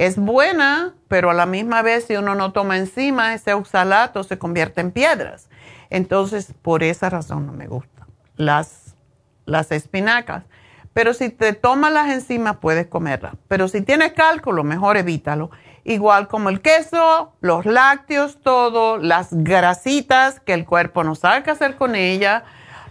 es buena, pero a la misma vez si uno no toma encima, ese oxalato se convierte en piedras. Entonces, por esa razón no me gustan las, las espinacas. Pero si te tomas las enzimas, puedes comerlas. Pero si tienes cálculo, mejor evítalo. Igual como el queso, los lácteos, todo, las grasitas que el cuerpo no sabe qué hacer con ellas.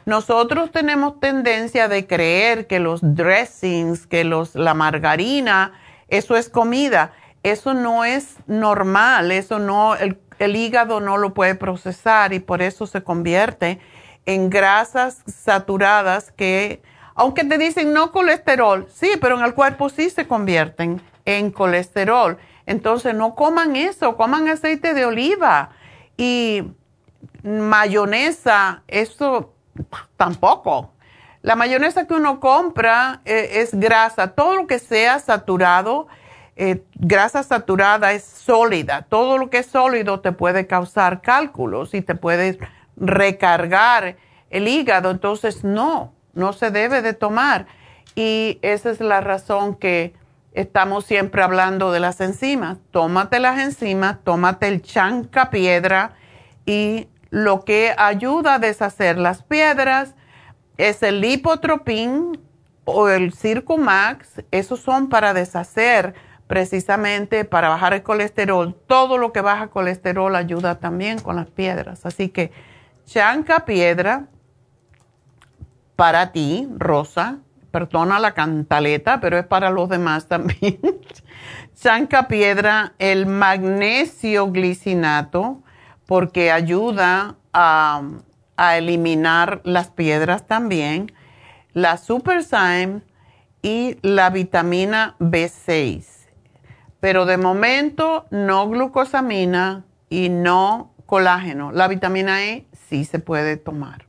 Nosotros tenemos tendencia de creer que los dressings, que los, la margarina, eso es comida. Eso no es normal, eso no, el, hígado no lo puede procesar y por eso se convierte en grasas saturadas que, aunque te dicen no colesterol, sí, pero en el cuerpo sí se convierten en colesterol. Entonces no coman eso, coman aceite de oliva y mayonesa, eso tampoco. La mayonesa que uno compra eh, es grasa. Todo lo que sea saturado, eh, grasa saturada es sólida. Todo lo que es sólido te puede causar cálculos y te puede recargar el hígado. Entonces, no, no se debe de tomar. Y esa es la razón que estamos siempre hablando de las enzimas. Tómate las enzimas, tómate el chanca piedra y lo que ayuda a deshacer las piedras es el lipotropín o el Circumax, esos son para deshacer precisamente para bajar el colesterol. Todo lo que baja colesterol ayuda también con las piedras. Así que chanca piedra para ti, Rosa. Perdona la cantaleta, pero es para los demás también. chanca piedra, el magnesio glicinato, porque ayuda a a eliminar las piedras también, la Superzyme y la vitamina B6. Pero de momento no glucosamina y no colágeno. La vitamina E sí se puede tomar.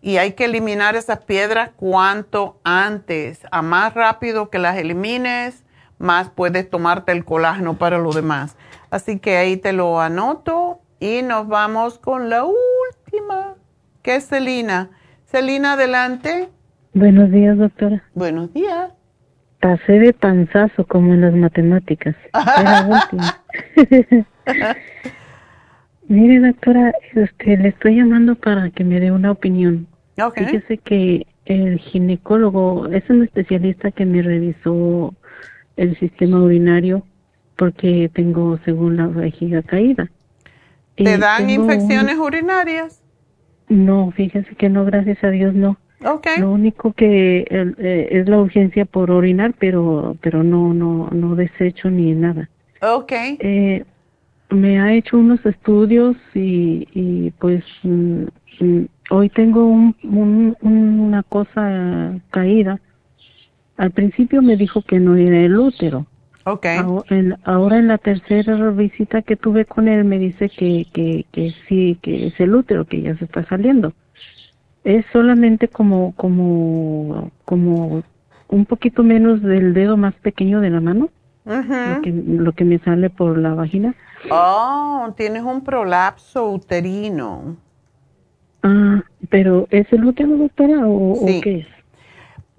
Y hay que eliminar esas piedras cuanto antes. A más rápido que las elimines, más puedes tomarte el colágeno para lo demás. Así que ahí te lo anoto y nos vamos con la última, que es Celina. Celina, adelante. Buenos días, doctora. Buenos días. Pasé de panzazo como en las matemáticas. Era última. Mire, doctora, este, le estoy llamando para que me dé una opinión. Okay. Fíjese que el ginecólogo es un especialista que me revisó el sistema urinario porque tengo, según la vejiga caída. ¿Te dan tengo infecciones urinarias? No, fíjese que no, gracias a Dios no. Okay. Lo único que eh, es la urgencia por orinar, pero pero no no no desecho ni nada. Ok. Eh, me ha hecho unos estudios y, y pues mm, mm, hoy tengo un, un- una cosa caída. Al principio me dijo que no era el útero. Ok. Aho- en- ahora en la tercera visita que tuve con él me dice que, que, que sí, que es el útero, que ya se está saliendo. Es solamente como, como, como un poquito menos del dedo más pequeño de la mano, lo, que, lo que me sale por la vagina. Oh, tienes un prolapso uterino. Ah, pero ¿es el útero, doctora, o, o Sí. qué es?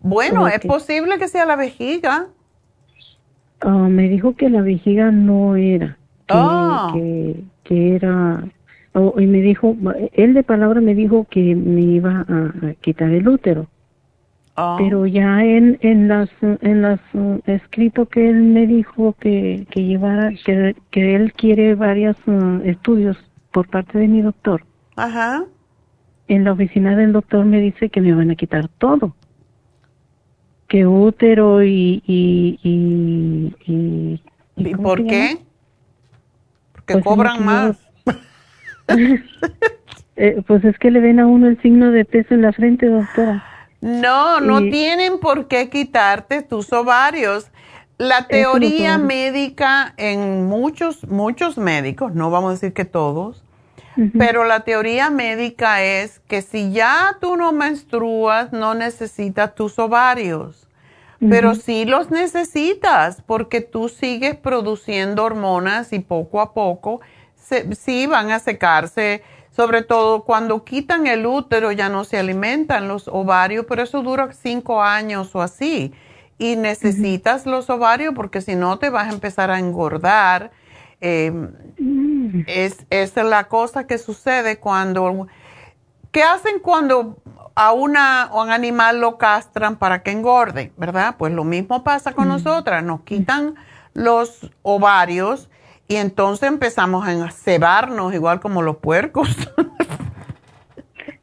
Bueno, es posible que sea la vejiga. Ah, me dijo que la vejiga no era, que, Ah. que, que era, oh, y me dijo, él de palabra me dijo que me iba a, a quitar el útero, Ah. pero ya en, en las, en las uh, escrito que él me dijo que, que llevara, que, que él quiere varios uh, estudios por parte de mi doctor, Ajá. en la oficina del doctor me dice que me van a quitar todo. Que útero y... y, y, y, ¿Y ¿cómo por qué? Porque Pues cobran más. Eh, pues es que le ven a uno el signo de peso en la frente, doctora. No, no Y- tienen por qué quitarte tus ovarios. La teoría médica en muchos, muchos médicos, no vamos a decir que todos, pero la teoría médica es que si ya tú no menstruas, no necesitas tus ovarios. Pero sí los necesitas porque tú sigues produciendo hormonas y poco a poco se- sí van a secarse. Sobre todo cuando quitan el útero ya no se alimentan los ovarios, pero eso dura cinco años o así. Y necesitas los ovarios porque si no te vas a empezar a engordar. Eh, es, es la cosa que sucede cuando... ¿Qué hacen cuando a, una, a un animal lo castran para que engorde? ¿Verdad? Pues lo mismo pasa con nosotras. Nos quitan los ovarios y entonces empezamos a cebarnos igual como los puercos.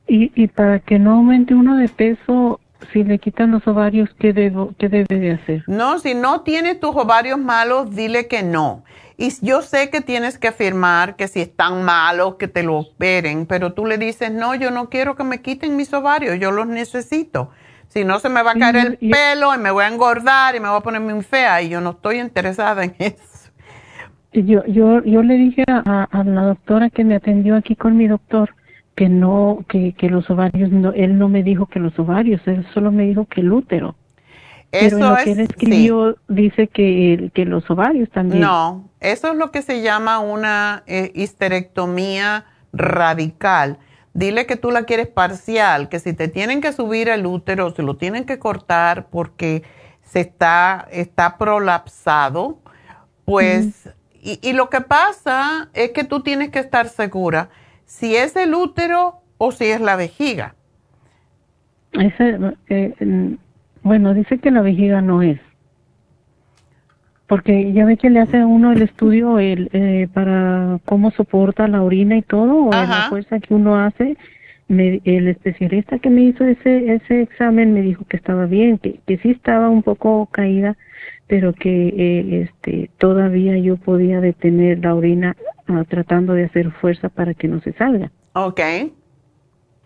Y, y para que no aumente uno de peso, si le quitan los ovarios, ¿qué, debo, qué debe de hacer? No, si no tienes tus ovarios malos, dile que no. Y yo sé que tienes que afirmar que si están malos, que te lo operen, pero tú le dices, no, yo no quiero que me quiten mis ovarios, yo los necesito. Si no, se me va a caer el pelo y me voy a engordar y me voy a poner muy fea y yo no estoy interesada en eso. Yo, yo, yo le dije a, a la doctora que me atendió aquí con mi doctor que no, que, que los ovarios, no, él no me dijo que los ovarios, él solo me dijo que el útero. Pero en Eso lo que es- él escribió dice que, que los ovarios también. No, eso es lo que se llama una eh, histerectomía radical. Dile que tú la quieres parcial, que si te tienen que subir el útero, se lo tienen que cortar porque se está, está prolapsado, pues, y, y lo que pasa es que tú tienes que estar segura si es el útero o si es la vejiga. Eh, bueno, dice que la vejiga no es. Porque ya ve que le hace a uno el estudio el, eh, para cómo soporta la orina y todo, o la fuerza que uno hace. Me- el especialista que me hizo ese ese examen me dijo que estaba bien, que, que sí estaba un poco caída, pero que eh, este todavía yo podía detener la orina ah, tratando de hacer fuerza para que no se salga. Ok.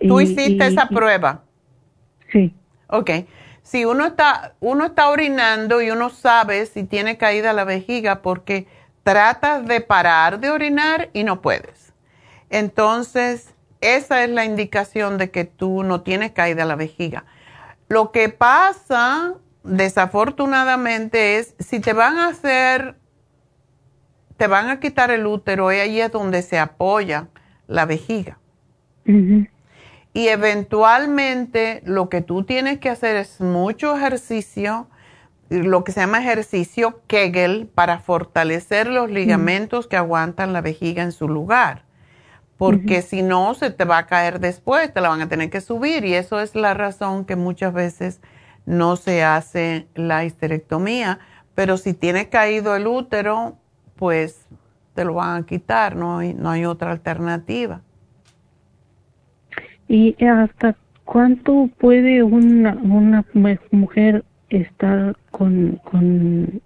Tú Y- hiciste y- esa y- prueba. Sí. Ok. Si uno está, uno está orinando y uno sabe si tiene caída la vejiga porque tratas de parar de orinar y no puedes. Entonces, esa es la indicación de que tú no tienes caída la vejiga. Lo que pasa desafortunadamente es, si te van a hacer, te van a quitar el útero, ahí es donde se apoya la vejiga. Y eventualmente lo que tú tienes que hacer es mucho ejercicio, lo que se llama ejercicio Kegel para fortalecer los ligamentos que aguantan la vejiga en su lugar. Porque si no, se te va a caer después, te la van a tener que subir. Y eso es la razón que muchas veces no se hace la histerectomía. Pero si tiene caído el útero, pues te lo van a quitar, no hay, no hay otra alternativa. ¿Y hasta cuánto puede una, una mujer estar con, con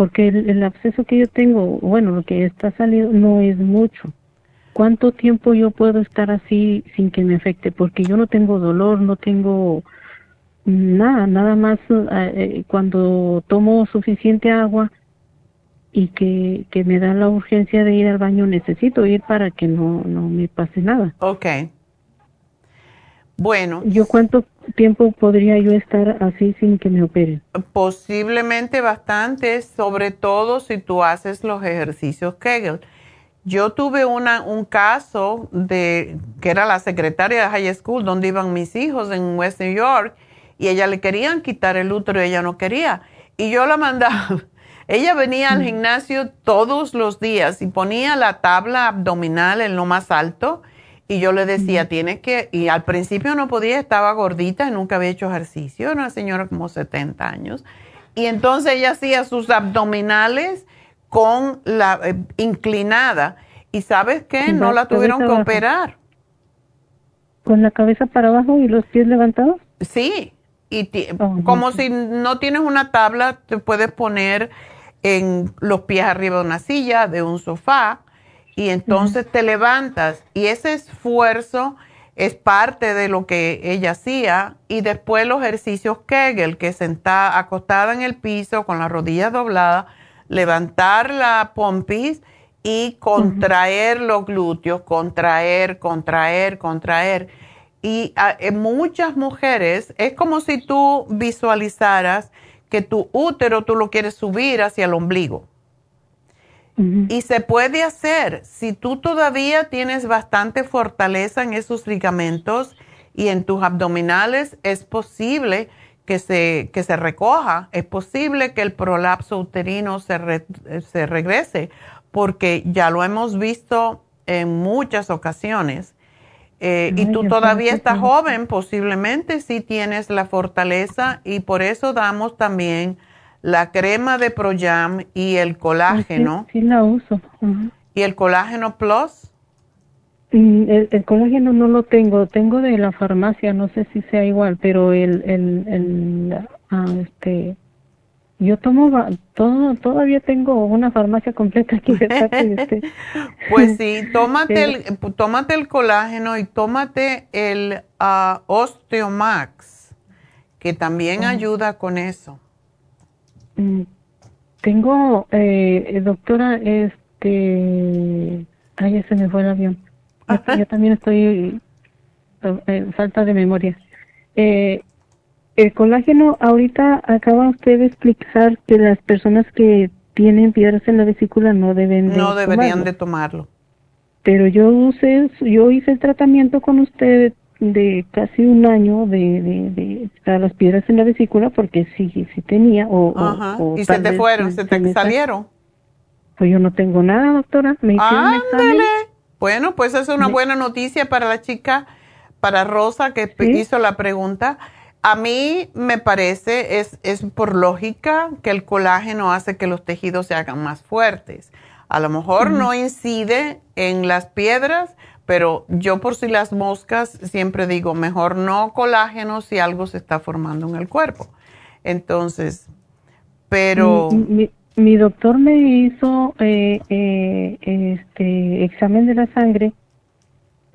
porque el, absceso que yo tengo, bueno, lo que está saliendo no es mucho. ¿Cuánto tiempo yo puedo estar así sin que me afecte? Porque yo no tengo dolor, no tengo nada, nada más eh, eh, cuando tomo suficiente agua y que, que me da la urgencia de ir al baño, necesito ir para que no, no me pase nada. Ok. Bueno. ¿Yo cuánto tiempo podría yo estar así sin que me operen? Posiblemente bastante, sobre todo si tú haces los ejercicios Kegel. Yo tuve una, un caso de que era la secretaria de high school donde iban mis hijos en West New York y ella le querían quitar el útero y ella no quería. Y yo la mandaba. Ella venía al gimnasio todos los días y ponía la tabla abdominal en lo más alto y yo le decía, tiene que, y al principio no podía, estaba gordita y nunca había hecho ejercicio, era una señora como 70 años. Y entonces ella hacía sus abdominales con la eh, inclinada. ¿Y sabes qué? No la tuvieron que operar. ¿Con la cabeza para abajo y los pies levantados? Sí, y oh, como si no tienes una tabla, te puedes poner en los pies arriba de una silla, de un sofá, y entonces te levantas. Y ese esfuerzo es parte de lo que ella hacía. Y después los ejercicios Kegel, que sentada acostada en el piso con las rodillas dobladas, levantar la pompis y contraer los glúteos, contraer, contraer, contraer. Y ah, en muchas mujeres es como si tú visualizaras que tu útero tú lo quieres subir hacia el ombligo. Y se puede hacer si tú todavía tienes bastante fortaleza en esos ligamentos y en tus abdominales, es posible que se, que se recoja, es posible que el prolapso uterino se, se regrese, porque ya lo hemos visto en muchas ocasiones. Eh, y tú todavía estás joven, posiblemente sí tienes la fortaleza y por eso damos también la crema de Proyam y el colágeno. Sí, la uso. ¿Y el colágeno plus? Mm, el, colágeno no lo tengo, tengo de la farmacia, no sé si sea igual, pero el, el, el ah, este, yo tomo todo, todavía tengo una farmacia completa aquí. Este. pues sí, tómate el, tómate el colágeno y tómate el uh, Osteomax, que también ayuda con eso. Mm, tengo, eh, doctora, este, ay, ya se me fue el avión. Yo, también estoy eh, falta de memoria. Eh, el colágeno, ahorita acaba usted de explicar que las personas que tienen piedras en la vesícula no deben no deberían de tomarlo. Pero yo usé, yo hice el tratamiento con usted de casi un año de, de, de las piedras en la vesícula porque sí, sí tenía. O, o, y se te fueron, se te salieron. Pues yo no tengo nada, doctora. Me Ándale. Bueno, pues es una buena noticia para la chica, para Rosa que hizo la pregunta. A mí me parece, es, es por lógica, que el colágeno hace que los tejidos se hagan más fuertes. A lo mejor no incide en las piedras, pero yo por si las moscas siempre digo, mejor no colágeno si algo se está formando en el cuerpo. Entonces, pero... Mi, doctor me hizo eh, eh, este examen de la sangre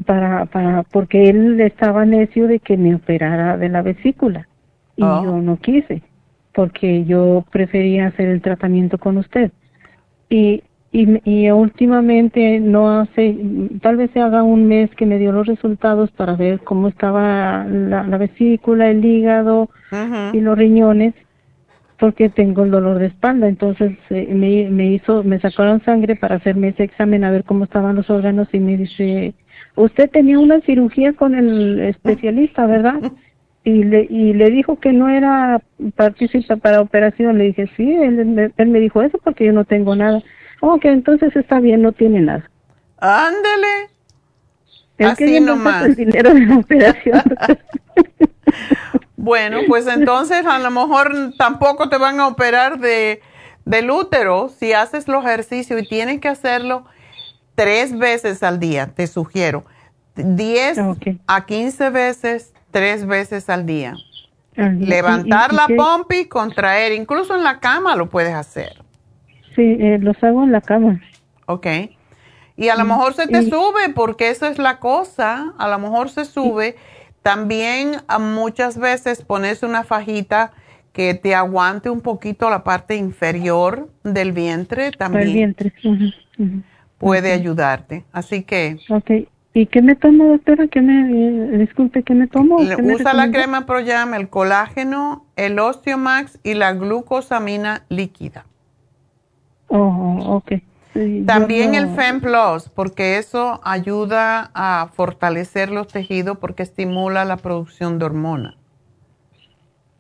para, para, porque él estaba necio de que me operara de la vesícula y oh. yo no quise porque yo prefería hacer el tratamiento con usted. Y y, y últimamente no hace, tal vez se haga un mes que me dio los resultados para ver cómo estaba la, vesícula, el hígado y los riñones porque tengo el dolor de espalda. Entonces eh, me, me hizo, me sacaron sangre para hacerme ese examen a ver cómo estaban los órganos y me dice, usted tenía una cirugía con el especialista, ¿verdad? Y le, y le dijo que no era participa para operación. Le dije, sí, él, él me dijo eso porque yo no tengo nada. Ok, entonces está bien, no tiene nada. Ándele. Así nomás. El dinero de la operación. bueno, pues entonces a lo mejor tampoco te van a operar de del útero si haces los ejercicios y tienes que hacerlo tres veces al día, te sugiero. 10 a 15 veces, tres veces al día. Levantar la pompi, contraer, incluso en la cama lo puedes hacer. Sí, eh, los hago en la cama. Ok. Y a lo mejor se te sube, porque eso es la cosa, a lo mejor se sube. También muchas veces pones una fajita que te aguante un poquito la parte inferior del vientre también. El vientre. Puede ayudarte. Así que. Ok. ¿Y qué me tomo, doctora? ¿Qué me, eh, disculpe, ¿qué me tomo? usa la crema Proyam, el colágeno, el Osteomax y la glucosamina líquida. Oh, ok. También el el Plus, porque eso ayuda a fortalecer los tejidos porque estimula la producción de hormonas.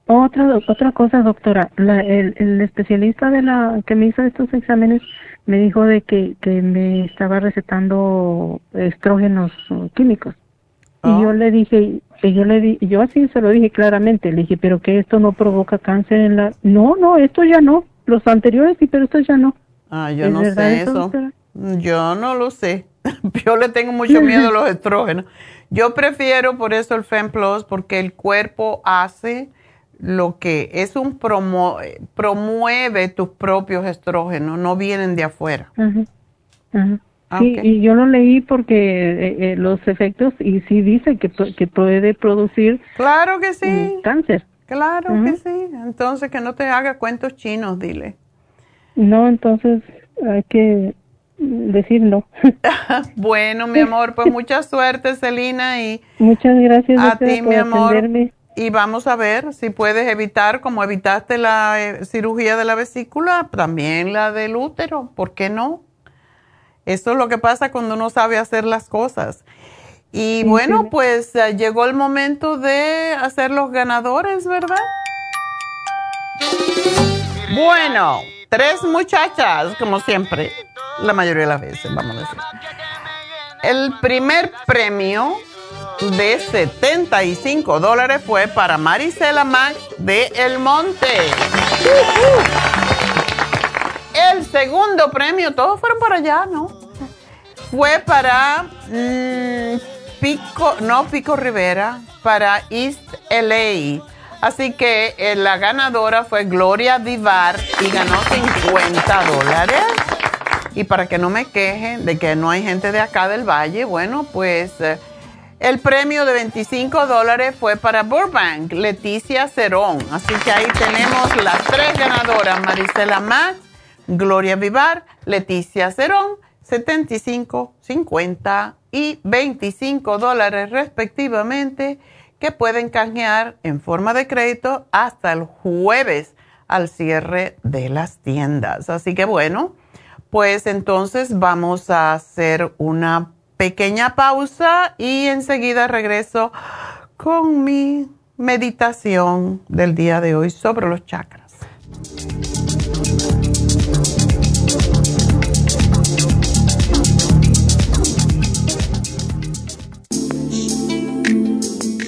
Otra, otra cosa, doctora, el, especialista de la que me hizo estos exámenes me dijo de que, que me estaba recetando estrógenos químicos. Y oh. yo le dije, y yo le di, yo así se lo dije claramente, le dije, pero que esto no provoca cáncer en la... No, no, esto ya no. Los anteriores sí, pero esto ya no. Ah, yo no sé eso. Yo no lo sé. Yo le tengo mucho miedo a los estrógenos. Yo prefiero por eso el FemPlus porque el cuerpo hace lo que es un promo, promueve tus propios estrógenos, no vienen de afuera. Ah, sí, y yo lo leí porque eh, eh, los efectos y sí dice que, que puede producir claro que sí mm, cáncer. Claro que sí. Entonces que no te haga cuentos chinos, dile. No, entonces hay que decir no. bueno, mi amor, pues mucha suerte, Celina, y muchas gracias a ti, mi amor. Y vamos a ver si puedes evitar, como evitaste la eh, cirugía de la vesícula, también la del útero, ¿por qué no? Eso es lo que pasa cuando uno sabe hacer las cosas. Y bueno, pues eh, llegó el momento de hacer los ganadores, ¿verdad? Bueno, tres muchachas, como siempre, la mayoría de las veces, vamos a decir. El primer premio de 75 dólares fue para Marisela Max de El Monte. El segundo premio, todos fueron para allá, ¿no? Fue para mm, Pico, no Pico Rivera, para East LA Así que eh, la ganadora fue Gloria Vivar y ganó 50 dólares. Y para que no me quejen de que no hay gente de acá del valle, bueno, pues eh, el premio de 25 dólares fue para Burbank, Leticia Cerón. Así que ahí tenemos las tres ganadoras, Marisela Max, Gloria Vivar, Leticia Cerón, 75, 50 y 25 dólares respectivamente que pueden canjear en forma de crédito hasta el jueves al cierre de las tiendas. Así que bueno, pues entonces vamos a hacer una pequeña pausa y enseguida regreso con mi meditación del día de hoy sobre los chakras.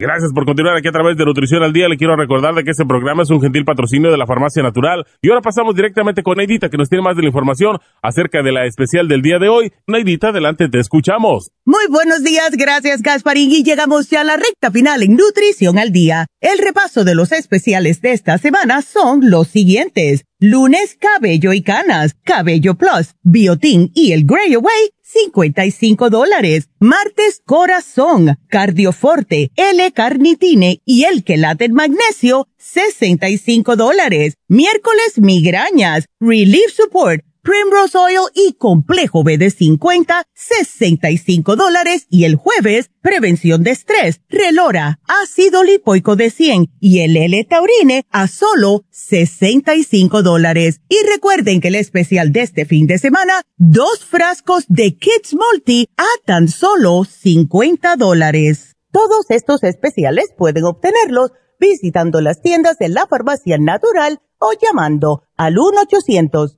Gracias por continuar aquí a través de Nutrición al Día. Le quiero recordar de que este programa es un gentil patrocinio de la Farmacia Natural. Y ahora pasamos directamente con Neidita, que nos tiene más de la información acerca de la especial del día de hoy. Neidita, adelante, te escuchamos. Muy buenos días, gracias Gasparín. Y llegamos ya a la recta final en Nutrición al Día. El repaso de los especiales de esta semana son los siguientes. Lunes, cabello y canas, cabello plus, biotin y el Grey Away 55 dólares. Martes, corazón, cardioforte, L-carnitine y el quelate magnesio, 65 dólares. Miércoles, migrañas, relief support, Primrose Oil y Complejo B de 50, 65 dólares. Y el jueves, prevención de estrés, Relora, ácido lipoico de 100 y el L-Taurine a solo 65 dólares. Y recuerden que el especial de este fin de semana, dos frascos de Kids Multi a tan solo 50 dólares. Todos estos especiales pueden obtenerlos visitando las tiendas de la farmacia natural o llamando al 1 800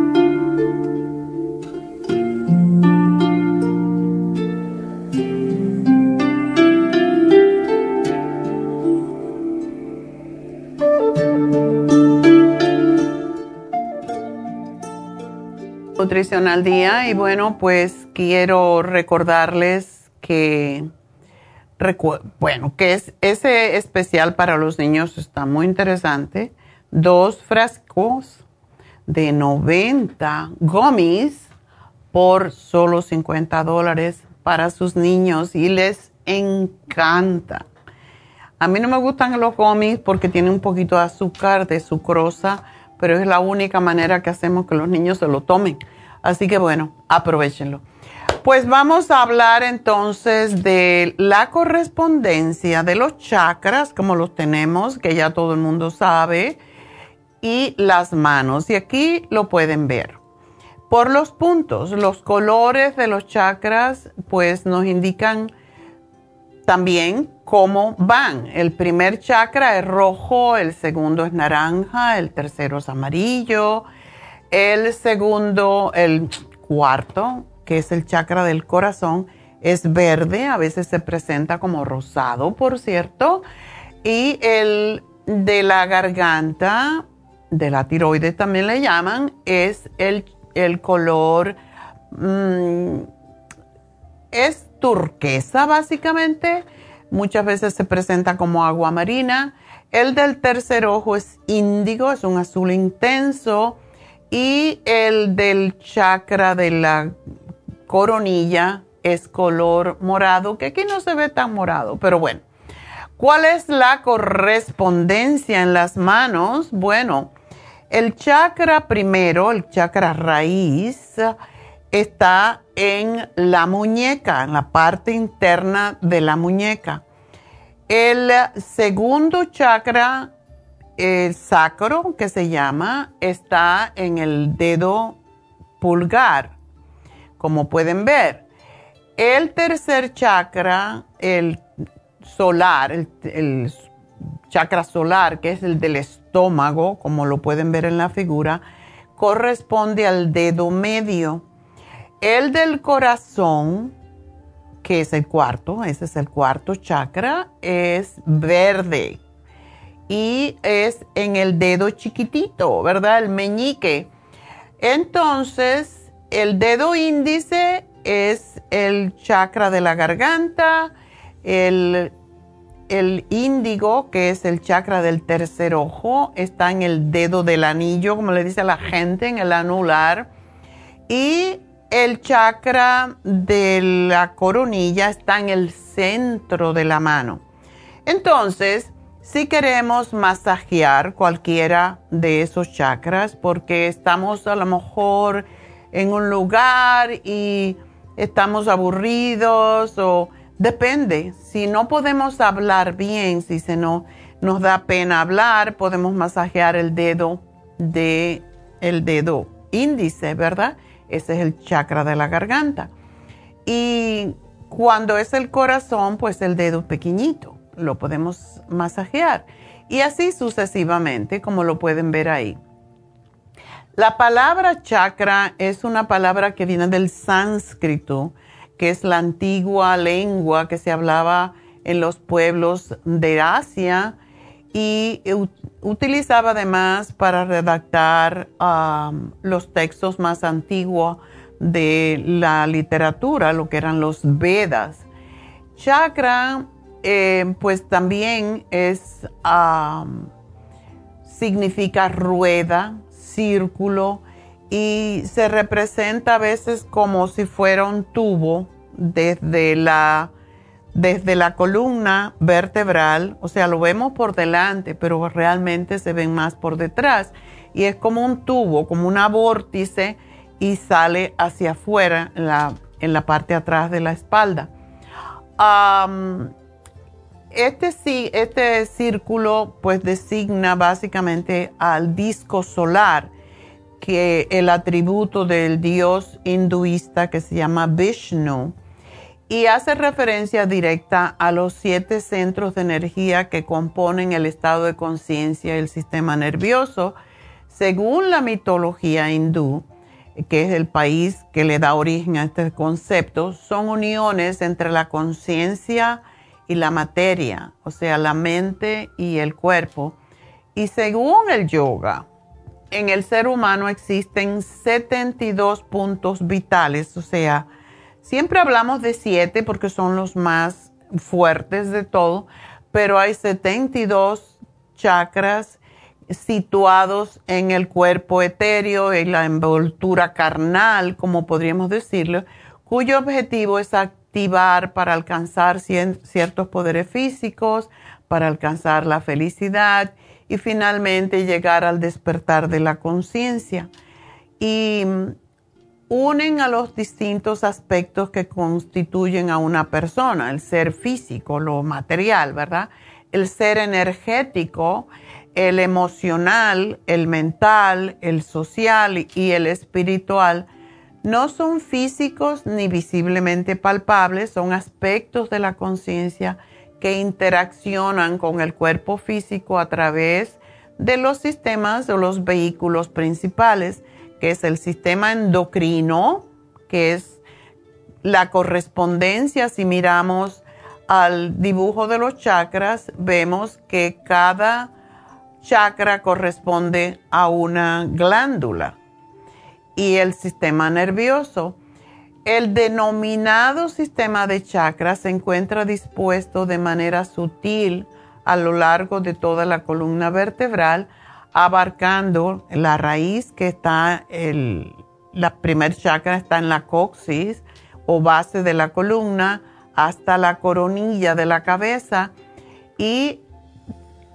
Nutrición al Día y bueno, pues quiero recordarles que, bueno, que es ese especial para los niños está muy interesante. Dos frascos de 90 gummies por solo 50 dólares para sus niños y les encanta. A mí no me gustan los gummies porque tienen un poquito de azúcar, de sucrosa pero es la única manera que hacemos que los niños se lo tomen. Así que bueno, aprovechenlo. Pues vamos a hablar entonces de la correspondencia de los chakras, como los tenemos, que ya todo el mundo sabe, y las manos. Y aquí lo pueden ver. Por los puntos, los colores de los chakras, pues nos indican también cómo van. El primer chakra es rojo, el segundo es naranja, el tercero es amarillo, el segundo, el cuarto, que es el chakra del corazón, es verde, a veces se presenta como rosado, por cierto, y el de la garganta, de la tiroides también le llaman, es el, color, mm, es turquesa básicamente, muchas veces se presenta como agua marina. El del tercer ojo es índigo, es un azul intenso. Y el del chakra de la coronilla es color morado, que aquí no se ve tan morado, pero bueno. ¿Cuál es la correspondencia en las manos? Bueno, el chakra primero, el chakra raíz, está en la muñeca, en la parte interna de la muñeca. El segundo chakra el sacro, que se llama, está en el dedo pulgar, como pueden ver. El tercer chakra, el solar, el, el chakra solar, que es el del estómago, como lo pueden ver en la figura, corresponde al dedo medio. El del corazón, que es el cuarto, ese es el cuarto chakra, es verde y es en el dedo chiquitito, ¿verdad? El meñique. Entonces, el dedo índice es el chakra de la garganta, el, el índigo, que es el chakra del tercer ojo, está en el dedo del anillo, como le dice la gente, en el anular. Y el chakra de la coronilla está en el centro de la mano. Entonces, Si queremos masajear cualquiera de esos chakras, porque estamos a lo mejor en un lugar y estamos aburridos o depende. Si no podemos hablar bien, si se no, nos da pena hablar, podemos masajear el dedo de el dedo índice, ¿verdad? Ese es el chakra de la garganta. Y cuando es el corazón, pues el dedo pequeñito, lo podemos masajear. Y así sucesivamente, como lo pueden ver ahí. La palabra chakra es una palabra que viene del sánscrito, que es la antigua lengua que se hablaba en los pueblos de Asia y utilizaba además para redactar los textos más antiguos de la literatura, lo que eran los Vedas. Chakra, eh, pues también es, significa rueda, círculo, y se representa a veces como si fuera un tubo desde la desde la columna vertebral, o sea, lo vemos por delante, pero realmente se ven más por detrás. Y es como un tubo, como una vórtice y sale hacia afuera en la, en la parte atrás de la espalda. este, sí, este círculo pues designa básicamente al disco solar, que el atributo del dios hinduista que se llama Vishnu y hace referencia directa a los siete centros de energía que componen el estado de conciencia y el sistema nervioso. Según la mitología hindú, que es el país que le da origen a este concepto, son uniones entre la conciencia y la materia, o sea, la mente y el cuerpo. Y según el yoga, en el ser humano existen 72 puntos vitales, o sea, Siempre hablamos de siete porque son los más fuertes de todo, pero hay 72 chakras situados en el cuerpo etéreo, en la envoltura carnal, como podríamos decirlo, cuyo objetivo es activar para alcanzar ciertos poderes físicos, para alcanzar la felicidad y finalmente llegar al despertar de la conciencia. Y unen a los distintos aspectos que constituyen a una persona, el ser físico, lo material, ¿verdad? El ser energético, el emocional, el mental, el social y el espiritual no son físicos ni visiblemente palpables, son aspectos de la conciencia que interaccionan con el cuerpo físico a través de los sistemas o los vehículos principales que es el sistema endocrino, que es la correspondencia, si miramos al dibujo de los chakras, vemos que cada chakra corresponde a una glándula y el sistema nervioso. El denominado sistema de chakras se encuentra dispuesto de manera sutil a lo largo de toda la columna vertebral, abarcando la raíz que está, el, la primer chakra está en la coxis o base de la columna hasta la coronilla de la cabeza y,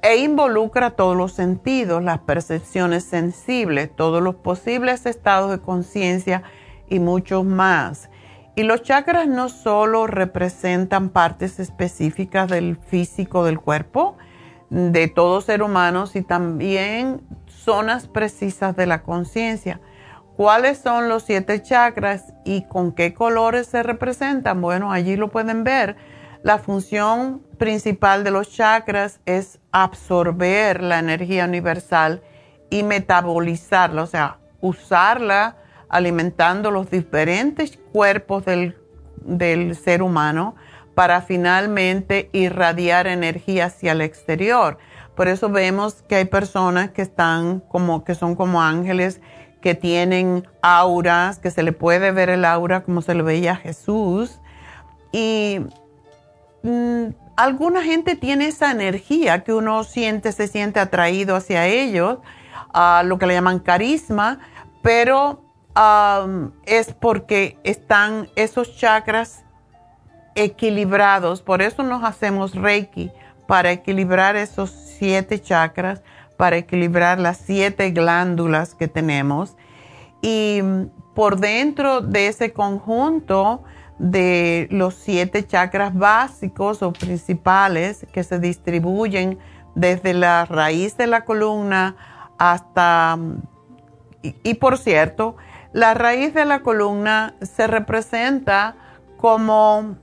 e involucra todos los sentidos, las percepciones sensibles, todos los posibles estados de conciencia y muchos más. Y los chakras no solo representan partes específicas del físico del cuerpo, de todo ser humano y también zonas precisas de la conciencia. ¿Cuáles son los siete chakras y con qué colores se representan? Bueno, allí lo pueden ver. La función principal de los chakras es absorber la energía universal y metabolizarla, o sea, usarla alimentando los diferentes cuerpos del, del ser humano para finalmente irradiar energía hacia el exterior. Por eso vemos que hay personas que están como que son como ángeles que tienen auras, que se le puede ver el aura como se le veía a Jesús. Y mm, alguna gente tiene esa energía que uno siente, se siente atraído hacia ellos, a lo que le llaman carisma, pero es porque están esos chakras equilibrados, por eso nos hacemos Reiki, para equilibrar esos siete chakras, para equilibrar las siete glándulas que tenemos. Y por dentro de ese conjunto de los siete chakras básicos o principales que se distribuyen desde la raíz de la columna hasta... Y, por cierto, la raíz de la columna se representa como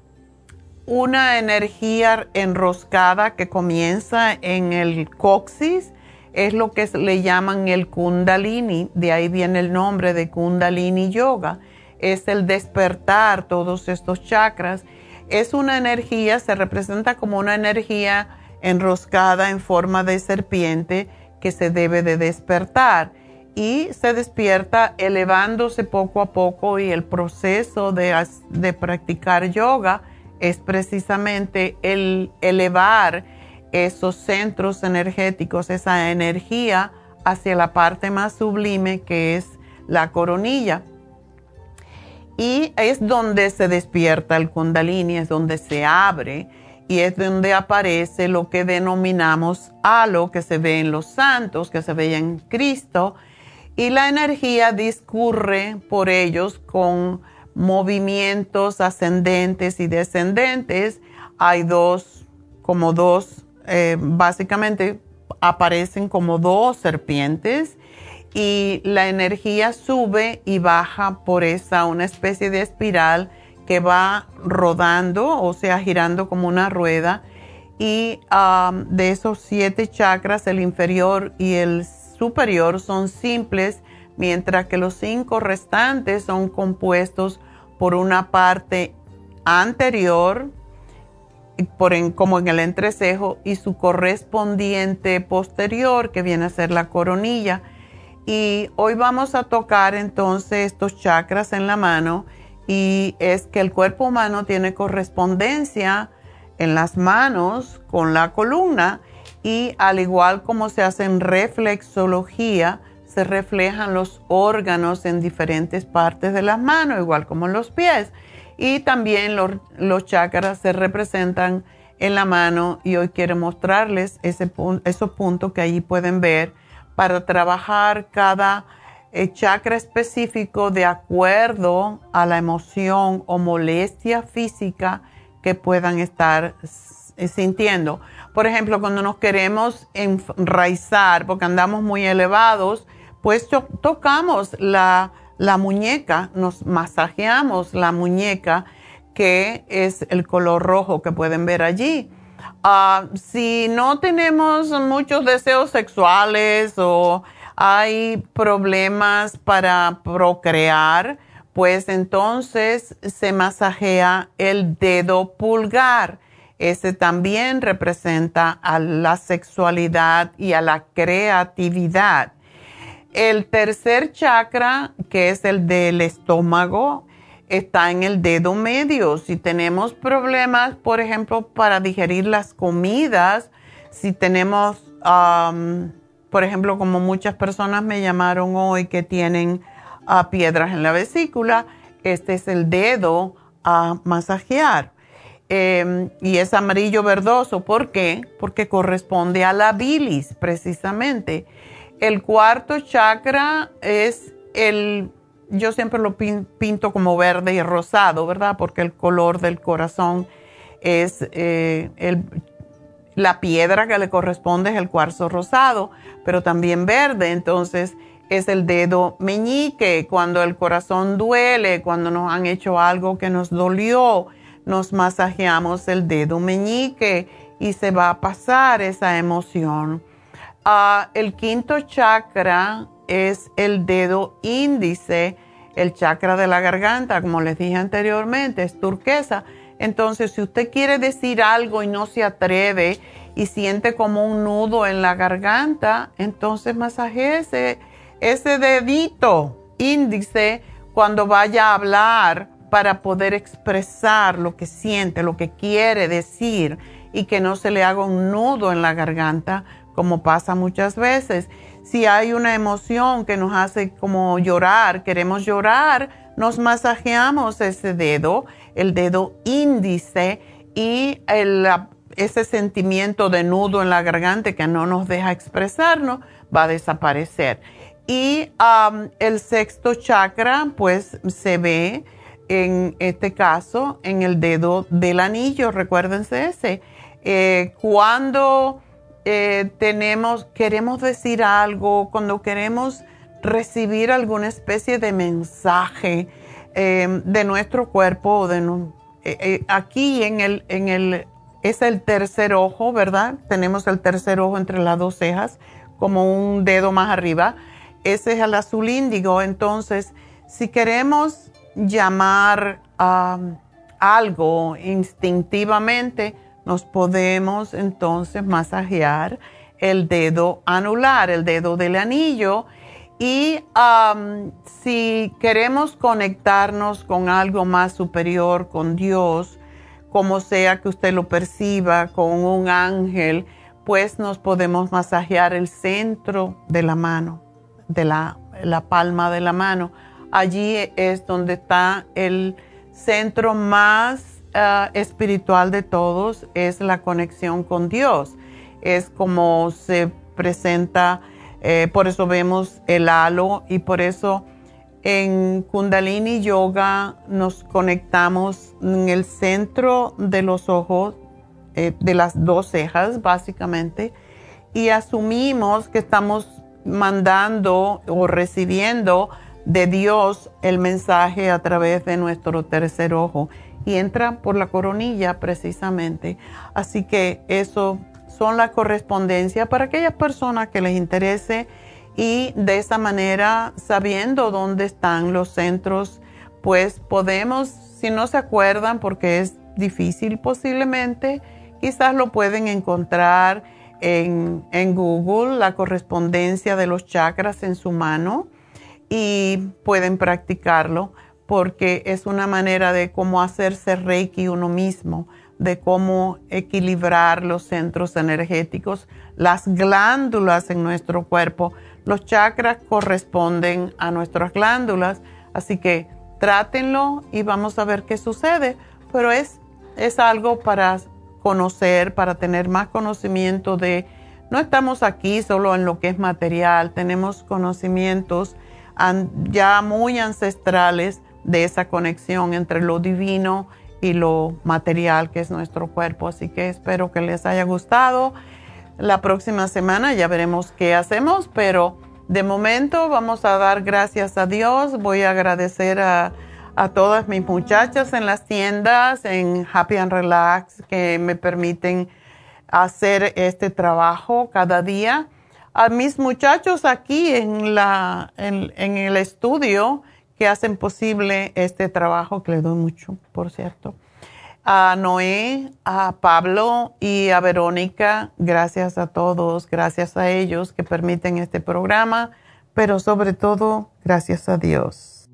una energía enroscada que comienza en el coxis, es lo que le llaman el kundalini, de ahí viene el nombre de kundalini yoga, es el despertar todos estos chakras. Es una energía, se representa como una energía enroscada en forma de serpiente que se debe de despertar y se despierta elevándose poco a poco y el proceso de, de practicar yoga es precisamente el elevar esos centros energéticos, esa energía hacia la parte más sublime que es la coronilla. Y es donde se despierta el kundalini, es donde se abre y es donde aparece lo que denominamos halo que se ve en los santos, que se ve en Cristo, y la energía discurre por ellos con movimientos ascendentes y descendentes. Hay dos, como dos, eh, básicamente aparecen como dos serpientes y la energía sube y baja por esa, una especie de espiral que va rodando, o sea, girando como una rueda. Y de esos siete chakras, el inferior y el superior son simples mientras que los cinco restantes son compuestos por una parte anterior, como en el entrecejo, y su correspondiente posterior, que viene a ser la coronilla. Y hoy vamos a tocar entonces estos chakras en la mano y es que el cuerpo humano tiene correspondencia en las manos con la columna y al igual como se hace en reflexología, se reflejan los órganos en diferentes partes de las manos, igual como en los pies. Y también los, chakras se representan en la mano y hoy quiero mostrarles ese, esos puntos que allí pueden ver para trabajar cada eh, chakra específico de acuerdo a la emoción o molestia física que puedan estar eh, sintiendo. Por ejemplo, cuando nos queremos enraizar porque andamos muy elevados, pues tocamos la, muñeca, nos masajeamos la muñeca, que es el color rojo que pueden ver allí. Ah, si no tenemos muchos deseos sexuales o hay problemas para procrear, pues entonces se masajea el dedo pulgar. Ese también representa a la sexualidad y a la creatividad. El tercer chakra, que es el del estómago, está en el dedo medio. Si tenemos problemas, por ejemplo, para digerir las comidas, si tenemos, por ejemplo, como muchas personas me llamaron hoy que tienen ah, piedras en la vesícula, este es el dedo a masajear. Em, y es amarillo verdoso. ¿Por qué? Porque corresponde a la bilis, precisamente. El cuarto chakra es el, yo siempre lo pinto como verde y rosado, ¿verdad? Porque el color del corazón es eh, la piedra que le corresponde es el cuarzo rosado, pero también verde, entonces es el dedo meñique, cuando el corazón duele, cuando nos han hecho algo que nos dolió, nos masajeamos el dedo meñique y se va a pasar esa emoción. Ah, el quinto chakra es el dedo índice, el chakra de la garganta, como les dije anteriormente, es turquesa. Entonces, si usted quiere decir algo y no se atreve y siente como un nudo en la garganta, entonces masaje ese, ese dedito índice cuando vaya a hablar para poder expresar lo que siente, lo que quiere decir y que no se le haga un nudo en la garganta como pasa muchas veces. Si hay una emoción que nos hace como llorar, queremos llorar, nos masajeamos ese dedo, el dedo índice y ese sentimiento de nudo en la garganta que no nos deja expresarnos va a desaparecer. Y el sexto chakra, pues se ve en este caso en el dedo del anillo, recuérdense ese. Eh, cuando eh, tenemos, queremos decir algo, cuando queremos recibir alguna especie de mensaje eh, de nuestro cuerpo, de, aquí en el, en el, es el tercer ojo, ¿verdad? Tenemos el tercer ojo entre las dos cejas, como un dedo más arriba. Ese es el azul índigo. Entonces, si queremos llamar a algo instintivamente, nos podemos entonces masajear el dedo anular, el dedo del anillo. Y si queremos conectarnos con algo más superior, con Dios, como sea que usted lo perciba, con un ángel, pues nos podemos masajear el centro de la mano, de la, palma de la mano. Allí es donde está el centro más ah, espiritual de todos, es la conexión con Dios. Es como se presenta, eh, por eso vemos el halo y por eso en Kundalini Yoga nos conectamos en el centro de los ojos, eh, de las dos cejas básicamente, y asumimos que estamos mandando o recibiendo de Dios el mensaje a través de nuestro tercer ojo y entra por la coronilla precisamente. Así que eso son la correspondencia para aquellas personas que les interese y de esa manera, sabiendo dónde están los centros, pues podemos, si no se acuerdan, porque es difícil posiblemente, quizás lo pueden encontrar en, en Google, la correspondencia de los chakras en su mano y pueden practicarlo porque es una manera de cómo hacerse reiki uno mismo, de cómo equilibrar los centros energéticos, las glándulas en nuestro cuerpo los chakras corresponden a nuestras glándulas, así que trátenlo y vamos a ver qué sucede. Pero es, es algo para conocer, para tener más conocimiento de, no estamos aquí solo en lo que es material, tenemos conocimientos ya muy ancestrales de esa conexión entre lo divino y lo material que es nuestro cuerpo. Así que espero que les haya gustado. La próxima semana ya veremos qué hacemos, pero de momento vamos a dar gracias a Dios. Voy a agradecer a, todas mis muchachas en las tiendas, en Happy and Relax, que me permiten hacer este trabajo cada día. A mis muchachos aquí en, la, en el estudio que hacen posible este trabajo, que le doy mucho, por cierto a Noé, a Pablo y a Verónica. Gracias a todos, gracias a ellos que permiten este programa, pero sobre todo gracias a Dios.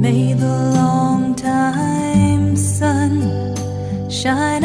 May the long time sun shine